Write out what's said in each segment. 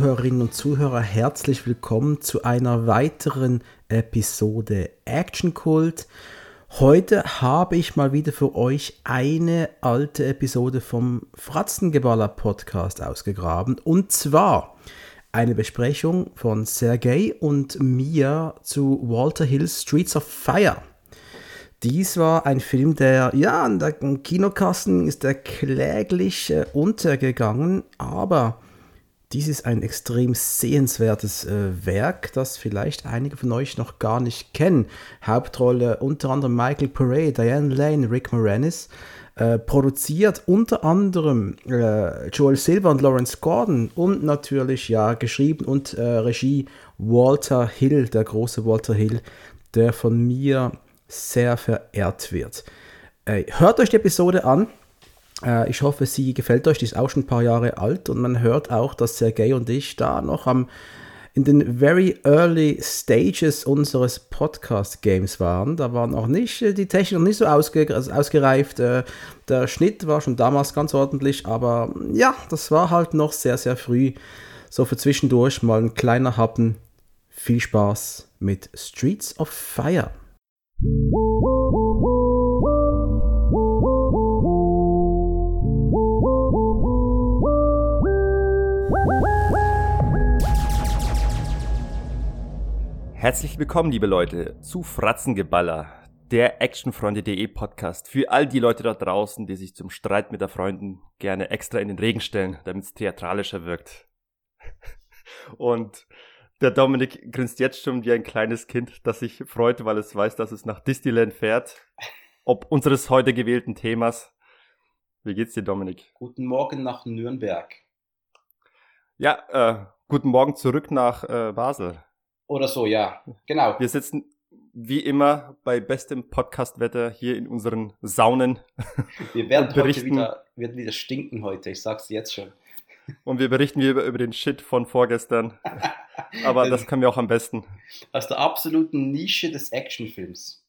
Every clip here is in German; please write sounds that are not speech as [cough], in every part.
Zuhörerinnen und Zuhörer, herzlich willkommen zu einer weiteren Episode Action Cult. Heute habe ich mal wieder für euch eine alte Episode vom Fratzengeballer Podcast ausgegraben und zwar eine Besprechung von Sergei und mir zu Walter Hill's Streets of Fire. Dies war ein Film, der, ja, an der Kinokassen ist er kläglich äh, untergegangen, aber dies ist ein extrem sehenswertes äh, Werk, das vielleicht einige von euch noch gar nicht kennen. Hauptrolle unter anderem Michael Pare, Diane Lane, Rick Moranis. Äh, produziert unter anderem äh, Joel Silver und Lawrence Gordon und natürlich ja geschrieben und äh, Regie Walter Hill, der große Walter Hill, der von mir sehr verehrt wird. Äh, hört euch die Episode an. Äh, ich hoffe, sie gefällt euch. Die ist auch schon ein paar Jahre alt und man hört auch, dass Sergei und ich da noch am in den very early stages unseres Podcast-Games waren. Da waren auch nicht äh, die Technik noch nicht so ausge also ausgereift. Äh, der Schnitt war schon damals ganz ordentlich, aber ja, das war halt noch sehr, sehr früh. So für zwischendurch mal ein kleiner Happen. Viel Spaß mit Streets of Fire. Herzlich willkommen, liebe Leute, zu Fratzengeballer, der Actionfreunde.de Podcast für all die Leute da draußen, die sich zum Streit mit der Freunden gerne extra in den Regen stellen, damit es theatralischer wirkt. Und der Dominik grinst jetzt schon wie ein kleines Kind, das sich freut, weil es weiß, dass es nach Disneyland fährt. Ob unseres heute gewählten Themas. Wie geht's dir, Dominik? Guten Morgen nach Nürnberg. Ja, äh, guten Morgen zurück nach äh, Basel. Oder so, ja. Genau. Wir sitzen wie immer bei bestem Podcastwetter hier in unseren Saunen. [laughs] Wir werden heute wieder, werden wieder stinken heute, ich sag's jetzt schon. [laughs] Und wir berichten über, über den Shit von vorgestern. [laughs] Aber das können wir auch am besten. Aus der absoluten Nische des Actionfilms.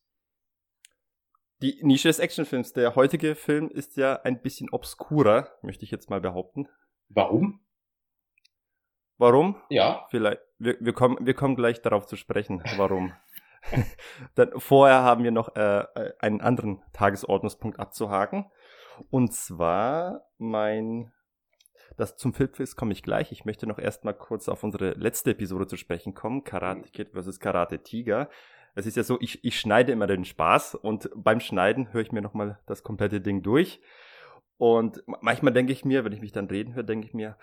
Die Nische des Actionfilms. Der heutige Film ist ja ein bisschen obskurer, möchte ich jetzt mal behaupten. Warum? Warum? Ja. Vielleicht. Wir, wir, kommen, wir kommen gleich darauf zu sprechen, warum. [laughs] Dann vorher haben wir noch äh, einen anderen Tagesordnungspunkt abzuhaken. Und zwar mein das zum Filmquiz komme ich gleich. Ich möchte noch erstmal kurz auf unsere letzte Episode zu sprechen kommen. Karate Kid vs. Karate Tiger. Es ist ja so, ich, ich schneide immer den Spaß und beim Schneiden höre ich mir nochmal das komplette Ding durch. Und manchmal denke ich mir, wenn ich mich dann reden höre, denke ich mir,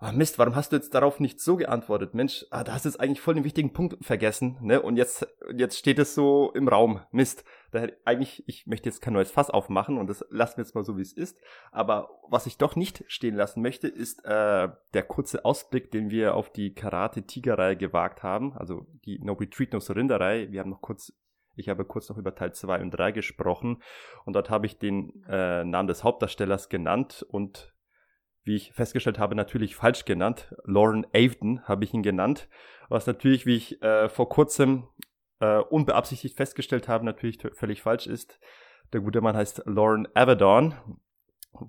oh Mist, warum hast du jetzt darauf nicht so geantwortet? Mensch, ah, da hast du jetzt eigentlich voll den wichtigen Punkt vergessen, ne? Und jetzt, jetzt steht es so im Raum. Mist. Da, eigentlich, ich möchte jetzt kein neues Fass aufmachen und das lassen wir jetzt mal so, wie es ist. Aber was ich doch nicht stehen lassen möchte, ist äh, der kurze Ausblick, den wir auf die Karate-Tiger-Reihe gewagt haben. Also die No Retreat, No Surrender-Reihe. Wir haben noch kurz ich habe kurz noch über Teil 2 und 3 gesprochen und dort habe ich den äh, Namen des Hauptdarstellers genannt und wie ich festgestellt habe, natürlich falsch genannt. Lauren Avden habe ich ihn genannt, was natürlich, wie ich äh, vor kurzem äh, unbeabsichtigt festgestellt habe, natürlich völlig falsch ist. Der gute Mann heißt Lauren Avedon.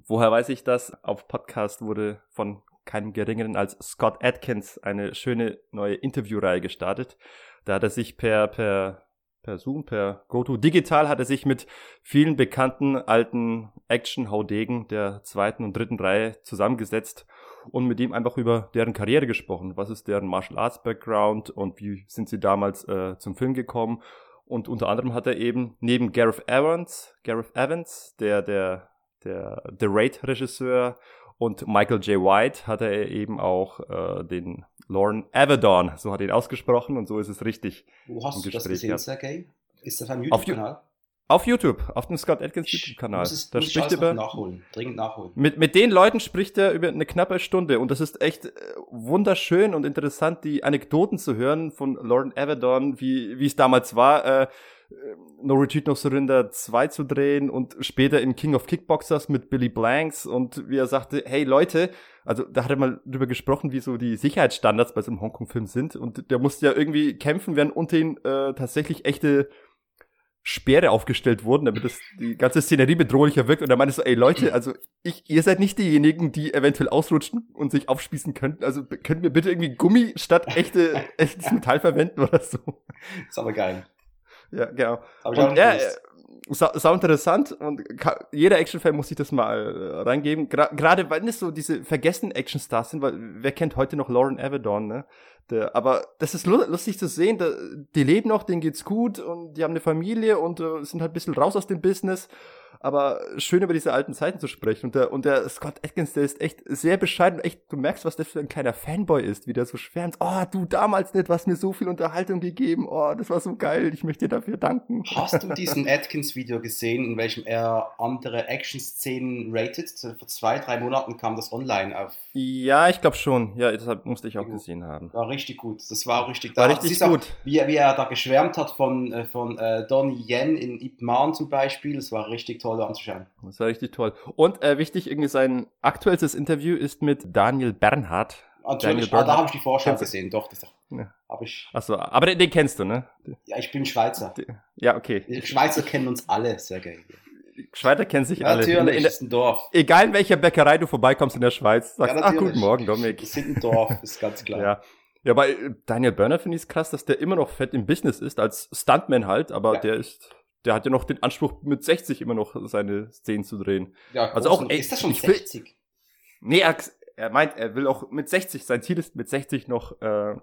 Woher weiß ich das? Auf Podcast wurde von keinem geringeren als Scott Atkins eine schöne neue Interviewreihe gestartet. Da hat er sich per, per per Zoom, per GoTo Digital hat er sich mit vielen bekannten alten Action-Haudegen der zweiten und dritten Reihe zusammengesetzt und mit ihm einfach über deren Karriere gesprochen. Was ist deren Martial Arts Background und wie sind sie damals äh, zum Film gekommen? Und unter anderem hat er eben neben Gareth Evans, Gareth Evans, der, der, der The Raid-Regisseur und Michael J. White hat er eben auch äh, den Lauren Avedon, so hat er ihn ausgesprochen und so ist es richtig. Wo hast du das gesehen, Sergei? Ist das ein YouTube-Kanal? Auf YouTube, auf dem Scott Atkins YouTube-Kanal. Da spricht über nachholen, dringend nachholen. Mit, mit den Leuten spricht er über eine knappe Stunde und das ist echt äh, wunderschön und interessant, die Anekdoten zu hören von Lauren Avedon, wie, wie es damals war, äh, No Retreat, No Surrender 2 zu drehen und später in King of Kickboxers mit Billy Blanks und wie er sagte, hey Leute, also da hat er mal drüber gesprochen, wie so die Sicherheitsstandards bei so einem Hongkong-Film sind und der musste ja irgendwie kämpfen, während unter ihn äh, tatsächlich echte Speere aufgestellt wurden, damit das die ganze Szenerie bedrohlicher wirkt. Und er meinte so, ey Leute, also ich, ihr seid nicht diejenigen, die eventuell ausrutschen und sich aufspießen könnten. Also könnt mir bitte irgendwie Gummi statt echte, [laughs] echtes Metall verwenden oder so. Ist aber geil. Ja, genau. Und er, sau, sau interessant und jeder Actionfan muss sich das mal äh, reingeben. Gerade weil es so diese vergessenen Actionstars sind, weil wer kennt heute noch Lauren Avedon, ne? Aber das ist lustig zu sehen, die leben noch, denen geht's gut und die haben eine Familie und äh, sind halt ein bisschen raus aus dem Business aber schön über diese alten Zeiten zu sprechen. Und der, und der Scott Atkins, der ist echt sehr bescheiden. Echt, du merkst, was der für ein kleiner Fanboy ist, wie der so schwärmt. Oh, du damals nicht, was mir so viel Unterhaltung gegeben. Oh, das war so geil. Ich möchte dir dafür danken. Hast du diesen [laughs] Atkins-Video gesehen, in welchem er andere Action-Szenen rated? Vor zwei, drei Monaten kam das online auf. Ja, ich glaube schon. Ja, deshalb musste ich auch gesehen haben. War richtig gut. Das war richtig, war richtig gut. Auch, wie, wie er da geschwärmt hat von, äh, von äh, Donnie Yen in Ip Man zum Beispiel. Das war richtig toll anzuschauen. Das war richtig toll. Und äh, wichtig, irgendwie sein aktuelles Interview ist mit Daniel Bernhardt. Natürlich, Daniel ah, da habe ich die Vorschau gesehen, doch, das ja. habe ich. Achso, aber den, den, kennst du, ne? Ja, ich bin Schweizer. Ja, okay. Die Schweizer kennen uns alle, sehr geil. Schweizer kennen sich alle. Natürlich, in, in, ist ein Dorf. Egal in welcher Bäckerei du vorbeikommst in der Schweiz, sagst, ja, ach, guten Morgen, Dominik. Wir sind ein Dorf, ist ganz klar. ja. Ja, bei Daniel Börner finde ich es krass, dass der immer noch fett im Business ist, als Stuntman halt, aber ja. der ist der hat ja noch den Anspruch, mit 60 immer noch seine Szenen zu drehen. Ja, also auch, ey, ist das schon 60? Will, nee, er, er, meint, er will auch mit 60, sein Ziel ist mit 60 noch äh,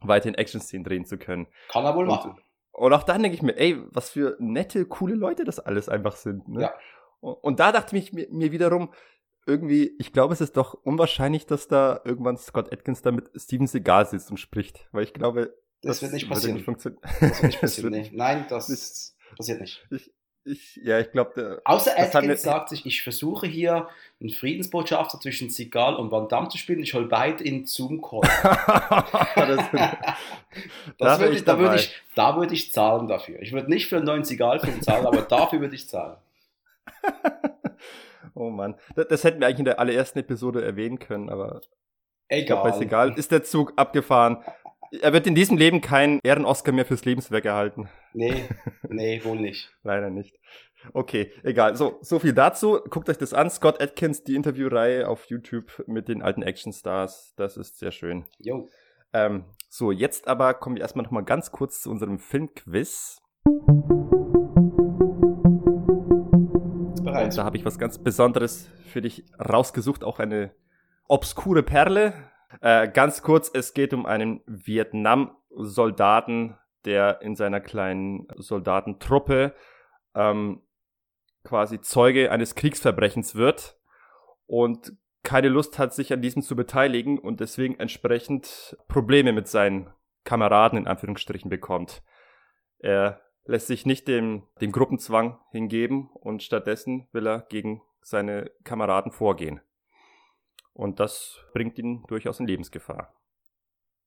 weiterhin Action-Szenen drehen zu können. Kann er wohl und, machen. Und auch dann denke ich mir, ey, was für nette, coole Leute das alles einfach sind. Ne? Ja. Und, und da dachte ich mir, mir wiederum, irgendwie, ich glaube, es ist doch unwahrscheinlich, dass da irgendwann Scott Atkins da mit Steven Seagal sitzt und spricht. Weil ich glaube, das, das wird nicht [laughs] passieren. Nicht das wird nicht passieren. nee. Nein, das, ist Passiert nicht. Ich, ich, ja, ich glaube. Außer Atkins sagt sich, ich versuche hier einen Friedensbotschafter zwischen Sigal und Van Damme zu spielen. Ich hole beide in Zoom-Call. [laughs] das [laughs] würde ich, da, würde ich, da würde ich zahlen dafür. Ich würde nicht für einen neuen Sigal-Film zahlen, aber dafür würde ich zahlen. [laughs] oh Mann. Das, das, hätten wir eigentlich in der allerersten Episode erwähnen können, aber. Egal. Ich glaub, bei Sigal ist der Zug abgefahren. Er wird in diesem Leben keinen Ehren-Oscar mehr fürs Lebenswerk erhalten. Nee, [laughs] nee, wohl nicht. Leider nicht. Okay, egal. So, so viel dazu. Guckt euch das an. Scott Atkins, die Interviewreihe auf YouTube mit den alten Actionstars. Das ist sehr schön. Jo. Ähm, so, jetzt aber kommen wir erstmal nochmal ganz kurz zu unserem Filmquiz. Bereit. Und da habe ich was ganz Besonderes für dich rausgesucht. Auch eine obskure Perle. Äh, ganz kurz, es geht um einen Vietnam-Soldaten, der in seiner kleinen Soldatentruppe ähm, quasi Zeuge eines Kriegsverbrechens wird und keine Lust hat, sich an diesem zu beteiligen und deswegen entsprechend Probleme mit seinen Kameraden in Anführungsstrichen bekommt. Er lässt sich nicht dem, dem Gruppenzwang hingeben und stattdessen will er gegen seine Kameraden vorgehen. Und das bringt ihn durchaus in Lebensgefahr.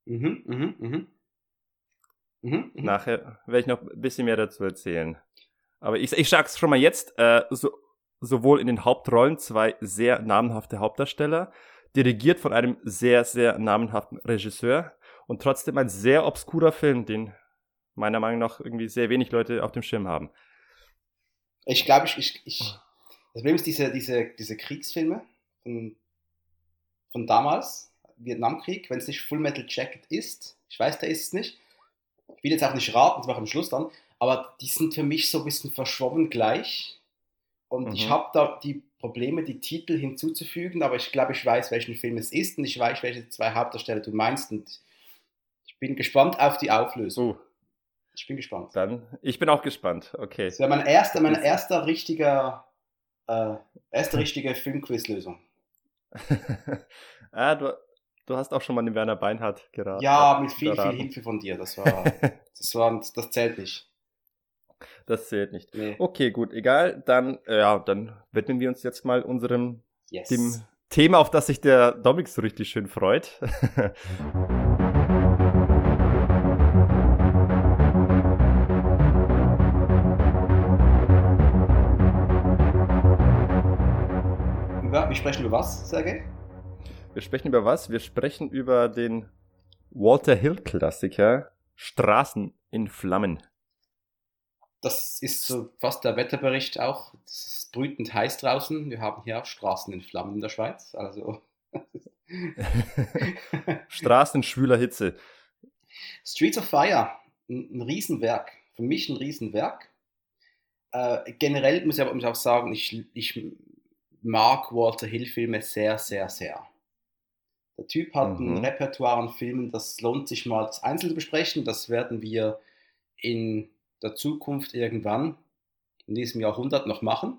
Mhm, mhm, mhm. Mhm, mhm. Nachher werde ich noch ein bisschen mehr dazu erzählen. Aber ich, ich sag's schon mal jetzt, äh, so, sowohl in den Hauptrollen zwei sehr namenhafte Hauptdarsteller, dirigiert von einem sehr, sehr namenhaften Regisseur und trotzdem ein sehr obskurer Film, den meiner Meinung nach irgendwie sehr wenig Leute auf dem Schirm haben. Ich glaube, ich, ich, ich, das Problem ist diese, diese, diese Kriegsfilme von, von damals, Vietnamkrieg, wenn es nicht Full Metal Jacket ist, ich weiß, der ist es nicht, ich will jetzt auch nicht raten, das mache ich am Schluss dann, aber die sind für mich so ein bisschen verschwommen gleich. Und mhm. ich habe da die Probleme, die Titel hinzuzufügen, aber ich glaube, ich weiß, welchen Film es ist und ich weiß, welche zwei Hauptdarsteller du meinst. Und ich bin gespannt auf die Auflösung. Uh. Ich bin gespannt. Dann, ich bin auch gespannt. Okay. Das wäre mein erster, mein erster richtiger, äh, erste richtige Filmquiz-Lösung. [laughs] ah, du, Du hast auch schon mal den Werner Beinhardt geraten. Ja, mit viel, viel Hilfe von dir. Das war, [laughs] das war, das zählt nicht. Das zählt nicht. Nee. Okay, gut, egal. Dann, äh, ja, dann widmen wir uns jetzt mal unserem yes. dem Thema, auf das sich der Dominik so richtig schön freut. [laughs] sprechen über was, Sergej? Wir sprechen über was? Wir sprechen über den Walter Hill Klassiker Straßen in Flammen. das ist so fast der Wetterbericht auch. Es ist brütend heiß draußen. Wir haben hier auch Straßen in Flammen in der Schweiz. Also. [laughs] Straßen schwüler Hitze. Streets of Fire, ein, ein Riesenwerk. Für mich ein Riesenwerk. Äh, generell muss ich aber muss auch sagen, ich, ich mag Walter Hill Filme sehr, sehr, sehr. Der Typ hat mhm. ein Repertoire an Filmen, das lohnt sich mal als einzeln zu besprechen. Das werden wir in der Zukunft irgendwann in diesem Jahrhundert noch machen.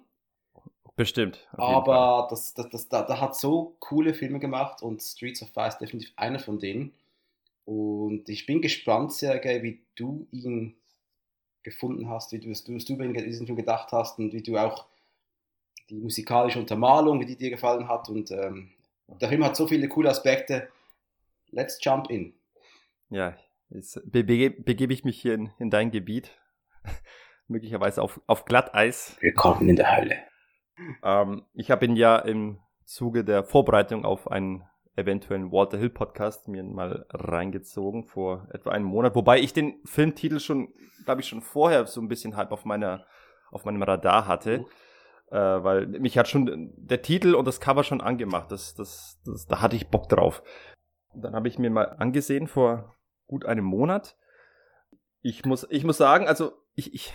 Bestimmt. Aber das, das, das, da, da hat so coole Filme gemacht und Streets of Fire ist definitiv einer von denen. Und ich bin gespannt, Sergei, wie du ihn gefunden hast, wie du, was du, was du über diesen Film gedacht hast und wie du auch die musikalische Untermalung, wie die dir gefallen hat. Und ähm, der Film hat so viele coole Aspekte. Let's jump in. Ja, jetzt begebe, begebe ich mich hier in, in dein Gebiet. [laughs] Möglicherweise auf, auf Glatteis. Willkommen in der Hölle. Ähm, ich habe ihn ja im Zuge der Vorbereitung auf einen eventuellen Walter Hill Podcast mir mal reingezogen vor etwa einem Monat, wobei ich den Filmtitel schon, glaube ich, schon vorher so ein bisschen halb auf meiner auf meinem Radar hatte, mhm. Äh, weil mich hat schon der Titel und das Cover schon angemacht. Das, das, das, da hatte ich Bock drauf. dann habe ich mir mal angesehen vor gut einem Monat. Ich muss, ich muss sagen, also ich, ich,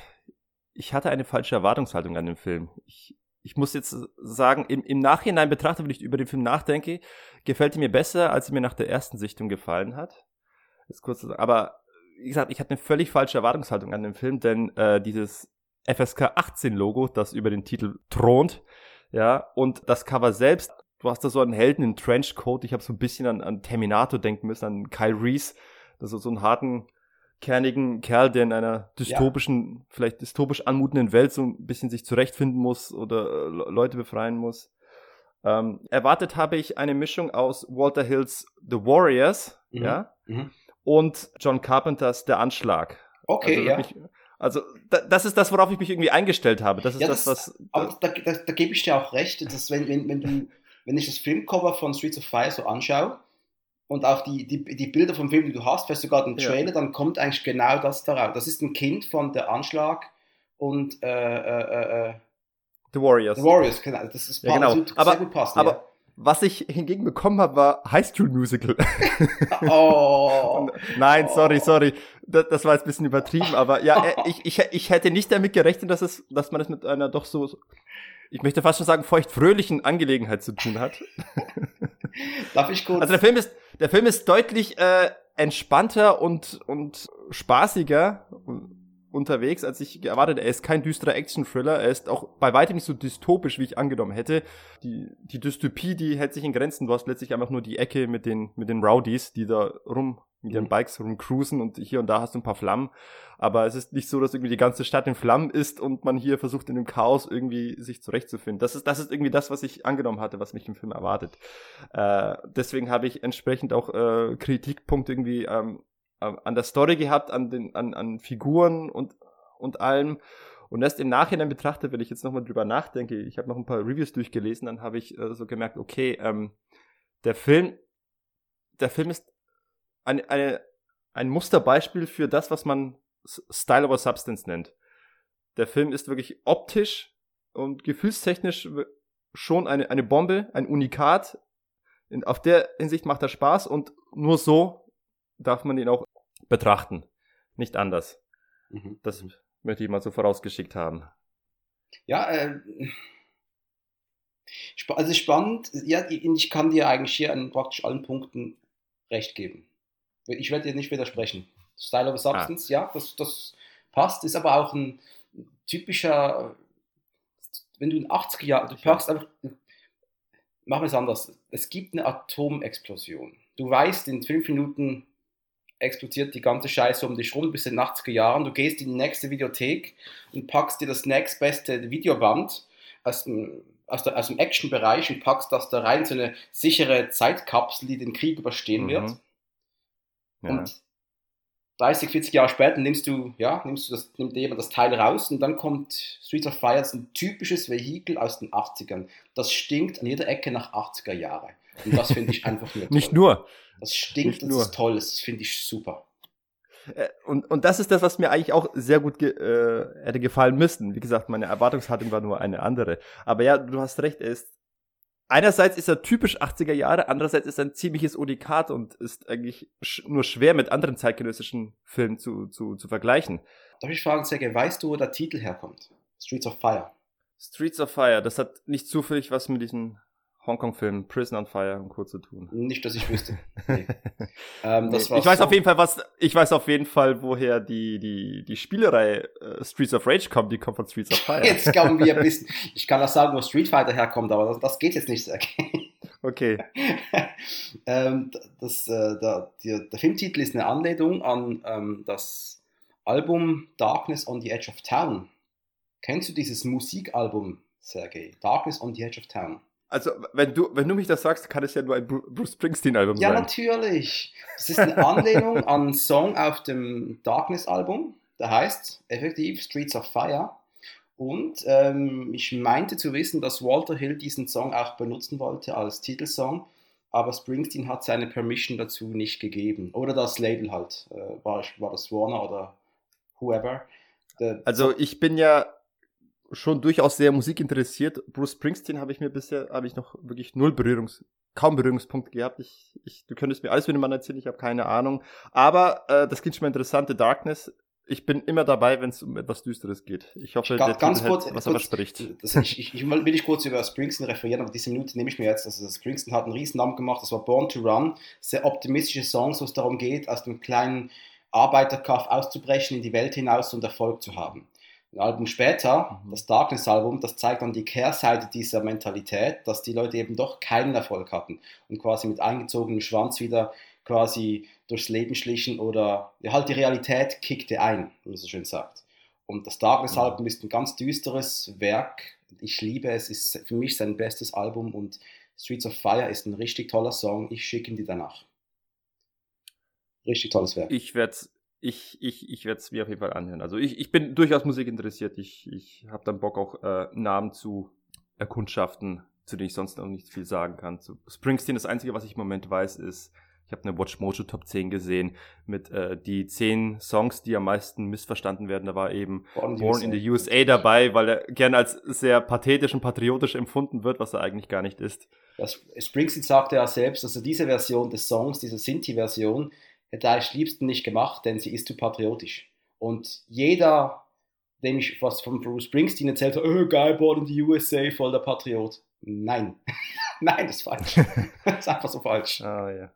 ich hatte eine falsche Erwartungshaltung an den Film. Ich, ich muss jetzt sagen, im, im Nachhinein betrachtet, wenn ich über den Film nachdenke, gefällt er mir besser, als er mir nach der ersten Sichtung gefallen hat. ist kurz, aber wie gesagt, ich hatte eine völlig falsche Erwartungshaltung an den Film, denn äh, dieses FSK 18 Logo, das über den Titel thront, ja, und das Cover selbst, du hast da so einen Helden in Trenchcoat, ich habe so ein bisschen an, an Terminator denken müssen, an Kyle Reese, das ist so einen harten kernigen Kerl, der in einer dystopischen, ja. vielleicht dystopisch anmutenden Welt so ein bisschen sich zurechtfinden muss oder äh, Leute befreien muss. Ähm, erwartet habe ich eine Mischung aus Walter Hills The Warriors, mhm. ja, mhm. und John Carpenters Der Anschlag. Okay, also ja. Mich, also da, das ist das, worauf ich mich irgendwie eingestellt habe. Das ist ja, das, das, was. Aber da, da, da gebe ich dir auch recht, dass wenn, wenn, wenn du, wenn ich das Filmcover von Streets of Fire so anschaue, und auch die, die, die Bilder vom Film, die du hast, vielleicht sogar den Trailer, ja. dann kommt eigentlich genau das darauf. Das ist ein Kind von der Anschlag und äh, äh, äh, The Warriors. The Warriors, genau. Das ist ja, genau. aber, sehr gut passen. Aber. Was ich hingegen bekommen habe, war High School Musical. [laughs] oh. Nein, sorry, sorry. Das, das, war jetzt ein bisschen übertrieben, aber ja, [laughs] ich, ich, ich hätte nicht damit gerechnet, dass, es, dass man es mit einer doch so, ich möchte fast schon sagen, feuchtfröhlichen Angelegenheit zu tun hat. [laughs] Darf ich kurz? Also der Film ist, der Film ist deutlich äh, entspannter und, und spaßiger unterwegs, als ich erwartet. Er ist kein düsterer Action-Thriller. Er ist auch bei weitem nicht so dystopisch, wie ich angenommen hätte. Die, die Dystopie, die hält sich in Grenzen. Du hast letztlich einfach nur die Ecke mit den, mit den Rowdies, die da rum mit ihren mhm. Bikes rumcruisen und hier und da hast du ein paar Flammen. Aber es ist nicht so, dass irgendwie die ganze Stadt in Flammen ist und man hier versucht in dem Chaos irgendwie sich zurechtzufinden. Das ist, das ist irgendwie das, was ich angenommen hatte, was mich im Film erwartet. Äh, deswegen habe ich entsprechend auch äh, Kritikpunkte irgendwie ähm, an der Story gehabt, an den, an, an Figuren und, und allem. Und erst im Nachhinein betrachtet, wenn ich jetzt nochmal drüber nachdenke, ich habe noch ein paar Reviews durchgelesen, dann habe ich äh, so gemerkt, okay, ähm, der Film, der Film ist eine, eine, ein Musterbeispiel für das, was man Style over Substance nennt. Der Film ist wirklich optisch und gefühlstechnisch schon eine, eine Bombe, ein Unikat. In, auf der Hinsicht macht er Spaß und nur so darf man ihn auch betrachten. Nicht anders. Mhm. Das möchte ich mal so vorausgeschickt haben. Ja, äh, also spannend. Ja, ich kann dir eigentlich hier an praktisch allen Punkten recht geben. Ich werde dir nicht widersprechen. Style of Substance, ah. ja, das, das passt, ist aber auch ein typischer, wenn du in 80er Jahren, du packst einfach, machen wir es anders. Es gibt eine Atomexplosion. Du weißt, in fünf Minuten explodiert die ganze Scheiße um dich rum bis in den 80er Jahren. Du gehst in die nächste Videothek und packst dir das nächstbeste Videoband aus dem, aus, der, aus dem Action-Bereich und packst das da rein, so eine sichere Zeitkapsel, die den Krieg überstehen mhm. wird. Ja. Und 30, 40 Jahre später nimmst du, ja, nimmst du das, nimmt jemand das Teil raus und dann kommt Streets of Fire, das ein typisches Vehikel aus den 80ern. Das stinkt an jeder Ecke nach 80er Jahre. Und das finde ich [laughs] einfach nur. Nicht nur. Das stinkt, Nicht das nur. ist toll, das finde ich super. äh, und, und das ist das, was mir eigentlich auch sehr gut ge äh, hätte gefallen müssen. Wie gesagt, meine Erwartungshaltung war nur eine andere. Aber ja, du hast recht, er ist einerseits ist er typisch 80er Jahre, andererseits ist er ein ziemliches Unikat und ist eigentlich sch nur schwer mit anderen zeitgenössischen Filmen zu, zu, zu vergleichen. Darf ich fragen, Sergej, weißt du, wo der Titel herkommt? Streets of Fire. Streets of Fire, das hat nicht zufällig was mit diesen Hongkong-Film Prison on Fire und Co. zu tun. Nicht, dass ich wüsste. [laughs] Nee. ähm, nee, ich weiß so. auf jeden Fall, was, ich weiß auf jeden Fall, woher die, die, die Spielerei äh, Streets of Rage kommt, die kommt von Streets of [laughs] Fire. jetzt kommen wir ein bisschen, ich kann auch sagen, wo Street Fighter herkommt, aber das, das geht jetzt nicht, [laughs] Okay. ähm, das, äh, der, der, der, Filmtitel ist eine Anlehnung an ähm, das Album Darkness on the Edge of Town. Kennst du dieses Musikalbum, Sergei? Darkness on the Edge of Town. Also, wenn du, wenn du mich das sagst, kann es ja nur ein Bruce Springsteen-Album ja, sein. Ja, natürlich. Das ist eine Anlehnung [laughs] an einen Song auf dem Darkness-Album. Der heißt effektiv Streets of Fire. Und ähm, ich meinte zu wissen, dass Walter Hill diesen Song auch benutzen wollte als Titelsong, aber Springsteen hat seine Permission dazu nicht gegeben. Oder das Label halt. Äh, war, war das Warner oder whoever. Der also ich bin ja schon durchaus sehr musikinteressiert. Bruce Springsteen habe ich mir bisher, habe ich noch wirklich null Berührungs, kaum Berührungspunkte gehabt. Ich, ich, du könntest mir alles mit dem Mann erzählen, ich habe keine Ahnung. Aber äh, das klingt schon mal interessant, The Darkness. Ich bin immer dabei, wenn es um etwas Düsteres geht. Ich hoffe, ganz, der ganz kurz, hält, was kurz, er verspricht. Das, ich, ich, ich, will ich kurz über Springsteen referieren, aber diese Minute nehme ich mir jetzt. Also Springsteen hat einen riesen Namen gemacht, das war Born to Run. Sehr optimistische Songs, wo es darum geht, aus dem kleinen Arbeiterkampf auszubrechen, in die Welt hinaus und Erfolg zu haben. Ein Album später, das Darkness-Album, das zeigt dann die Kehrseite dieser Mentalität, dass die Leute eben doch keinen Erfolg hatten und quasi mit eingezogenem Schwanz wieder quasi durchs Leben schlichen oder ja, halt die Realität kickte ein, wie man so schön sagt. Und das Darkness-Album ist ein ganz düsteres Werk. Ich liebe es, ist für mich sein bestes Album und Streets of Fire ist ein richtig toller Song. Ich schicke ihn dir danach. Richtig tolles Werk. Ich werde ich, ich, ich werde es mir auf jeden Fall anhören. Also ich, ich bin durchaus Musik interessiert. Ich, ich habe dann Bock auch äh, Namen zu erkundschaften, zu denen ich sonst noch nicht viel sagen kann. Zu Springsteen, das Einzige, was ich im Moment weiß, ist, ich habe eine Watch Mojo Top 10 gesehen mit äh, die 10 Songs, die am meisten missverstanden werden. Da war eben Born, Born in the USA dabei, weil er gerne als sehr pathetisch und patriotisch empfunden wird, was er eigentlich gar nicht ist. Das, Springsteen sagte ja selbst, also diese Version des Songs, diese Sinti-Version, hätte eigentlich liebsten nicht gemacht, denn sie ist zu patriotisch. Und jeder, dem ich was von Bruce Springsteen erzählt habe, oh, geil, born in the USA, voll der Patriot. Nein. [laughs] [laughs] Nein, das ist falsch. [laughs] das ist einfach so falsch. Ah, ja.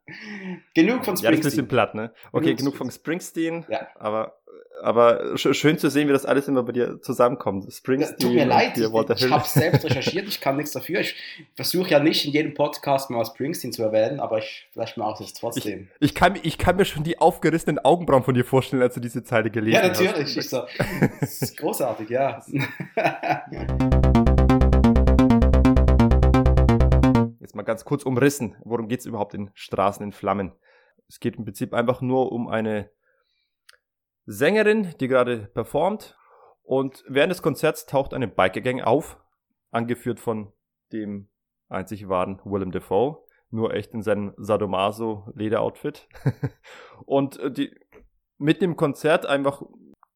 Genug von Springsteen. Ja, das ist ein bisschen platt, ne? Okay, genug, genug von Springsteen. Ja. Aber aber schön zu sehen, wie das alles immer bei dir zusammenkommt. Springsteen. Tut mir leid, ich, ich habe selbst recherchiert, [laughs] ich kann nichts dafür. Ich versuche ja nicht in jedem Podcast mal Springsteen zu erwähnen, aber ich vielleicht mache ich es trotzdem. Ich, ich, kann, ich kann mir schon die aufgerissenen Augenbrauen von dir vorstellen, als du diese Zeile gelesen hast. Ja, natürlich. Hast. So, das ist großartig, ja. Mal ganz kurz umrissen. Worum geht es überhaupt in Straßen in Flammen? Es geht im Prinzip einfach nur um eine Sängerin, die gerade performt. Und während des Konzerts taucht eine Biker-Gang auf, angeführt von dem einzig wahren Willem Dafoe, nur echt in seinem Sadomaso-Lederoutfit. [laughs] und äh, die, mit dem Konzert einfach,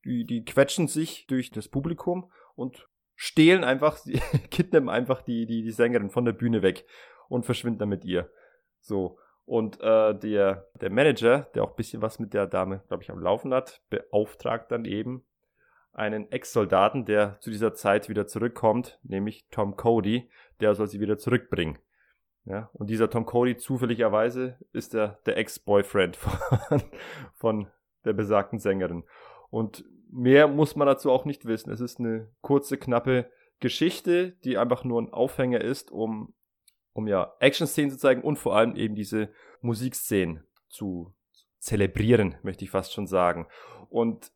die, die quetschen sich durch das Publikum und stehlen einfach, [laughs] kidnappen einfach die, die, die Sängerin von der Bühne weg und verschwinden dann mit ihr. So. Und äh, der, der Manager, der auch ein bisschen was mit der Dame, glaube ich, am Laufen hat, beauftragt dann eben einen Ex-Soldaten, der zu dieser Zeit wieder zurückkommt, nämlich Tom Cody, der soll sie wieder zurückbringen. Ja, und dieser Tom Cody zufälligerweise ist der, der Ex-Boyfriend [laughs] von, von der besagten Sängerin. Und mehr muss man dazu auch nicht wissen. Es ist eine kurze, knappe Geschichte, die einfach nur ein Aufhänger ist, um um ja Action-Szenen zu zeigen und vor allem eben diese Musikszenen zu zelebrieren, möchte ich fast schon sagen. Und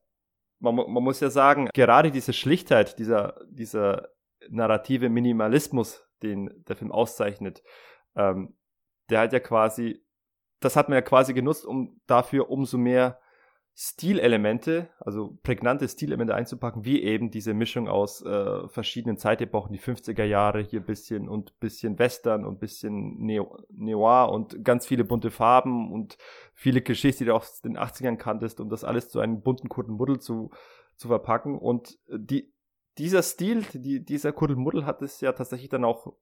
man, man muss ja sagen, gerade diese Schlichtheit, dieser, dieser narrative Minimalismus, den der Film auszeichnet, ähm, der hat ja quasi, das hat man ja quasi genutzt, um dafür umso mehr Stilelemente, also prägnante Stilelemente einzupacken, wie eben diese Mischung aus äh, verschiedenen Zeitepochen, die 50er Jahre hier bisschen und bisschen Western und bisschen Neo Noir und ganz viele bunte Farben und viele Klischees, die du aus den 80ern kanntest, um das alles zu einem bunten Kuddelmuddel zu, zu verpacken. Und die, dieser Stil, die, dieser Kuddelmuddel hat es ja tatsächlich dann auch,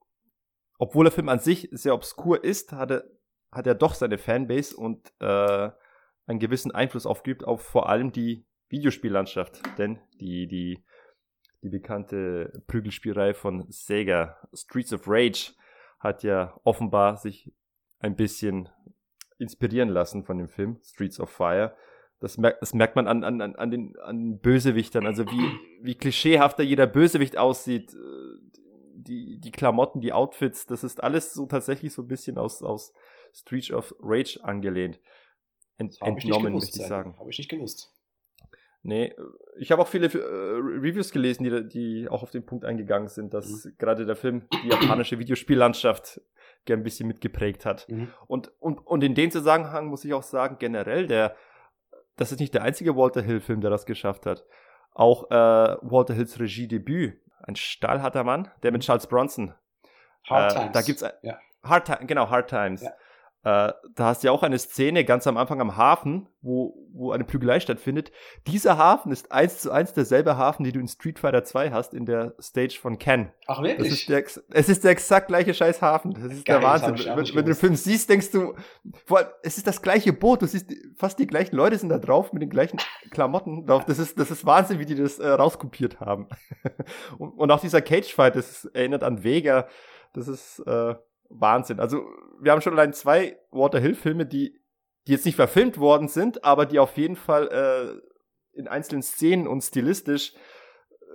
obwohl der Film an sich sehr obskur ist, hat er, hat er doch seine Fanbase und äh, einen gewissen Einfluss aufgibt auf vor allem die Videospiellandschaft. Denn die, die, die bekannte Prügelspielerei von Sega, Streets of Rage, hat ja offenbar sich ein bisschen inspirieren lassen von dem Film Streets of Fire. Das merkt, das merkt man an, an, an, den, an Bösewichtern, also wie, wie klischeehafter jeder Bösewicht aussieht. Die, die Klamotten, die Outfits, das ist alles so tatsächlich so ein bisschen aus, aus Streets of Rage angelehnt ent entnommen, möchte ich sagen. Habe ich nicht gewusst. Nee, ich habe auch viele äh, Reviews gelesen, die, die auch auf den Punkt eingegangen sind, dass mhm. gerade der Film die japanische Videospiellandschaft gern ein bisschen mitgeprägt hat. Mhm. Und, und, und in dem Zusammenhang muss ich auch sagen, generell, der, das ist nicht der einzige Walter Hill-Film, der das geschafft hat. Auch äh, Walter Hills Regiedebüt, ein stahlharter Mann, der mit mhm. Charles Bronson. Hard äh, Times. Da gibt's ja. Hard genau, Hard Times. Ja. Äh, da hast du ja auch eine Szene ganz am Anfang am Hafen, wo, wo eine Prügelei stattfindet. Dieser Hafen ist eins zu eins derselbe Hafen, die du in Street Fighter 2 hast, in der Stage von Ken. Ach wirklich? Es ist der, es ist der exakt gleiche scheiß Hafen. Das ist Geil, der Wahnsinn. Wenn, wenn du den Film siehst, denkst du, vor allem, es ist das gleiche Boot. Du siehst, fast die gleichen Leute sind da drauf mit den gleichen Klamotten drauf. Das ist, das ist Wahnsinn, wie die das äh, rauskopiert haben. [laughs] und, und auch dieser Cage Fight, das erinnert an Vega. Das ist, äh, Wahnsinn. Also, wir haben schon allein zwei Water Hill-Filme, die, die jetzt nicht verfilmt worden sind, aber die auf jeden Fall äh, in einzelnen Szenen und stilistisch äh,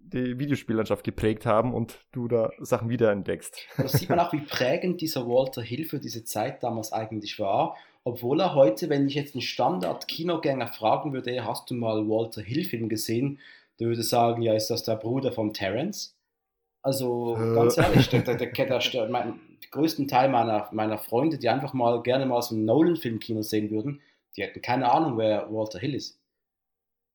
die Videospiellandschaft geprägt haben und du da Sachen wiederentdeckst. Da sieht man auch, wie prägend dieser Walter Hill für diese Zeit damals eigentlich war. Obwohl er heute, wenn ich jetzt einen Standard-Kinogänger fragen würde, hast du mal Walter Hill-Film gesehen, der würde sagen, ja, ist das der Bruder von Terence? Also äh. ganz ehrlich, der, der, der, der, mein, größten Teil meiner, meiner Freunde, die einfach mal gerne mal so einen Nolan-Film Kino sehen würden, die hätten keine Ahnung, wer Walter Hill ist.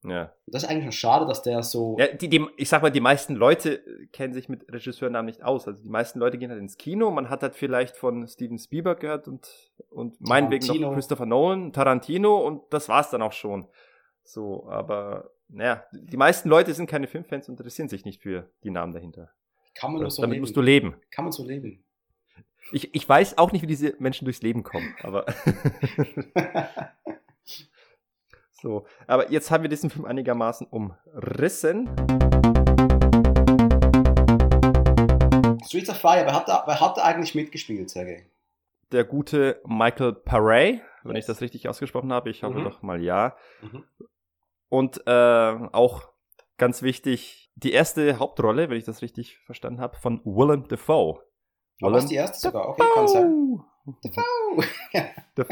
Ja. Das ist eigentlich noch schade, dass der so. Ja, die, die, ich sag mal, die meisten Leute kennen sich mit Regisseurnamen nicht aus. Also die meisten Leute gehen halt ins Kino. Man hat halt vielleicht von Steven Spielberg gehört und, und meinetwegen noch Christopher Nolan, Tarantino und das war's dann auch schon. So, aber naja, die meisten Leute sind keine Filmfans und interessieren sich nicht für die Namen dahinter. Kann man das, so Damit leben. musst du leben. Kann man so leben. Ich, ich weiß auch nicht, wie diese Menschen durchs Leben kommen, aber. [laughs] so, aber jetzt haben wir diesen Film einigermaßen umrissen. Streets of Fire, wer hat da, wer hat da eigentlich mitgespielt, Sergej? Der gute Michael Paré, wenn yes. ich das richtig ausgesprochen habe. Ich hoffe mhm. doch mal ja. Mhm. Und äh, auch ganz wichtig, die erste Hauptrolle, wenn ich das richtig verstanden habe, von Willem Dafoe. Aber ist die erste sogar? Okay, kann sein. [laughs] [laughs]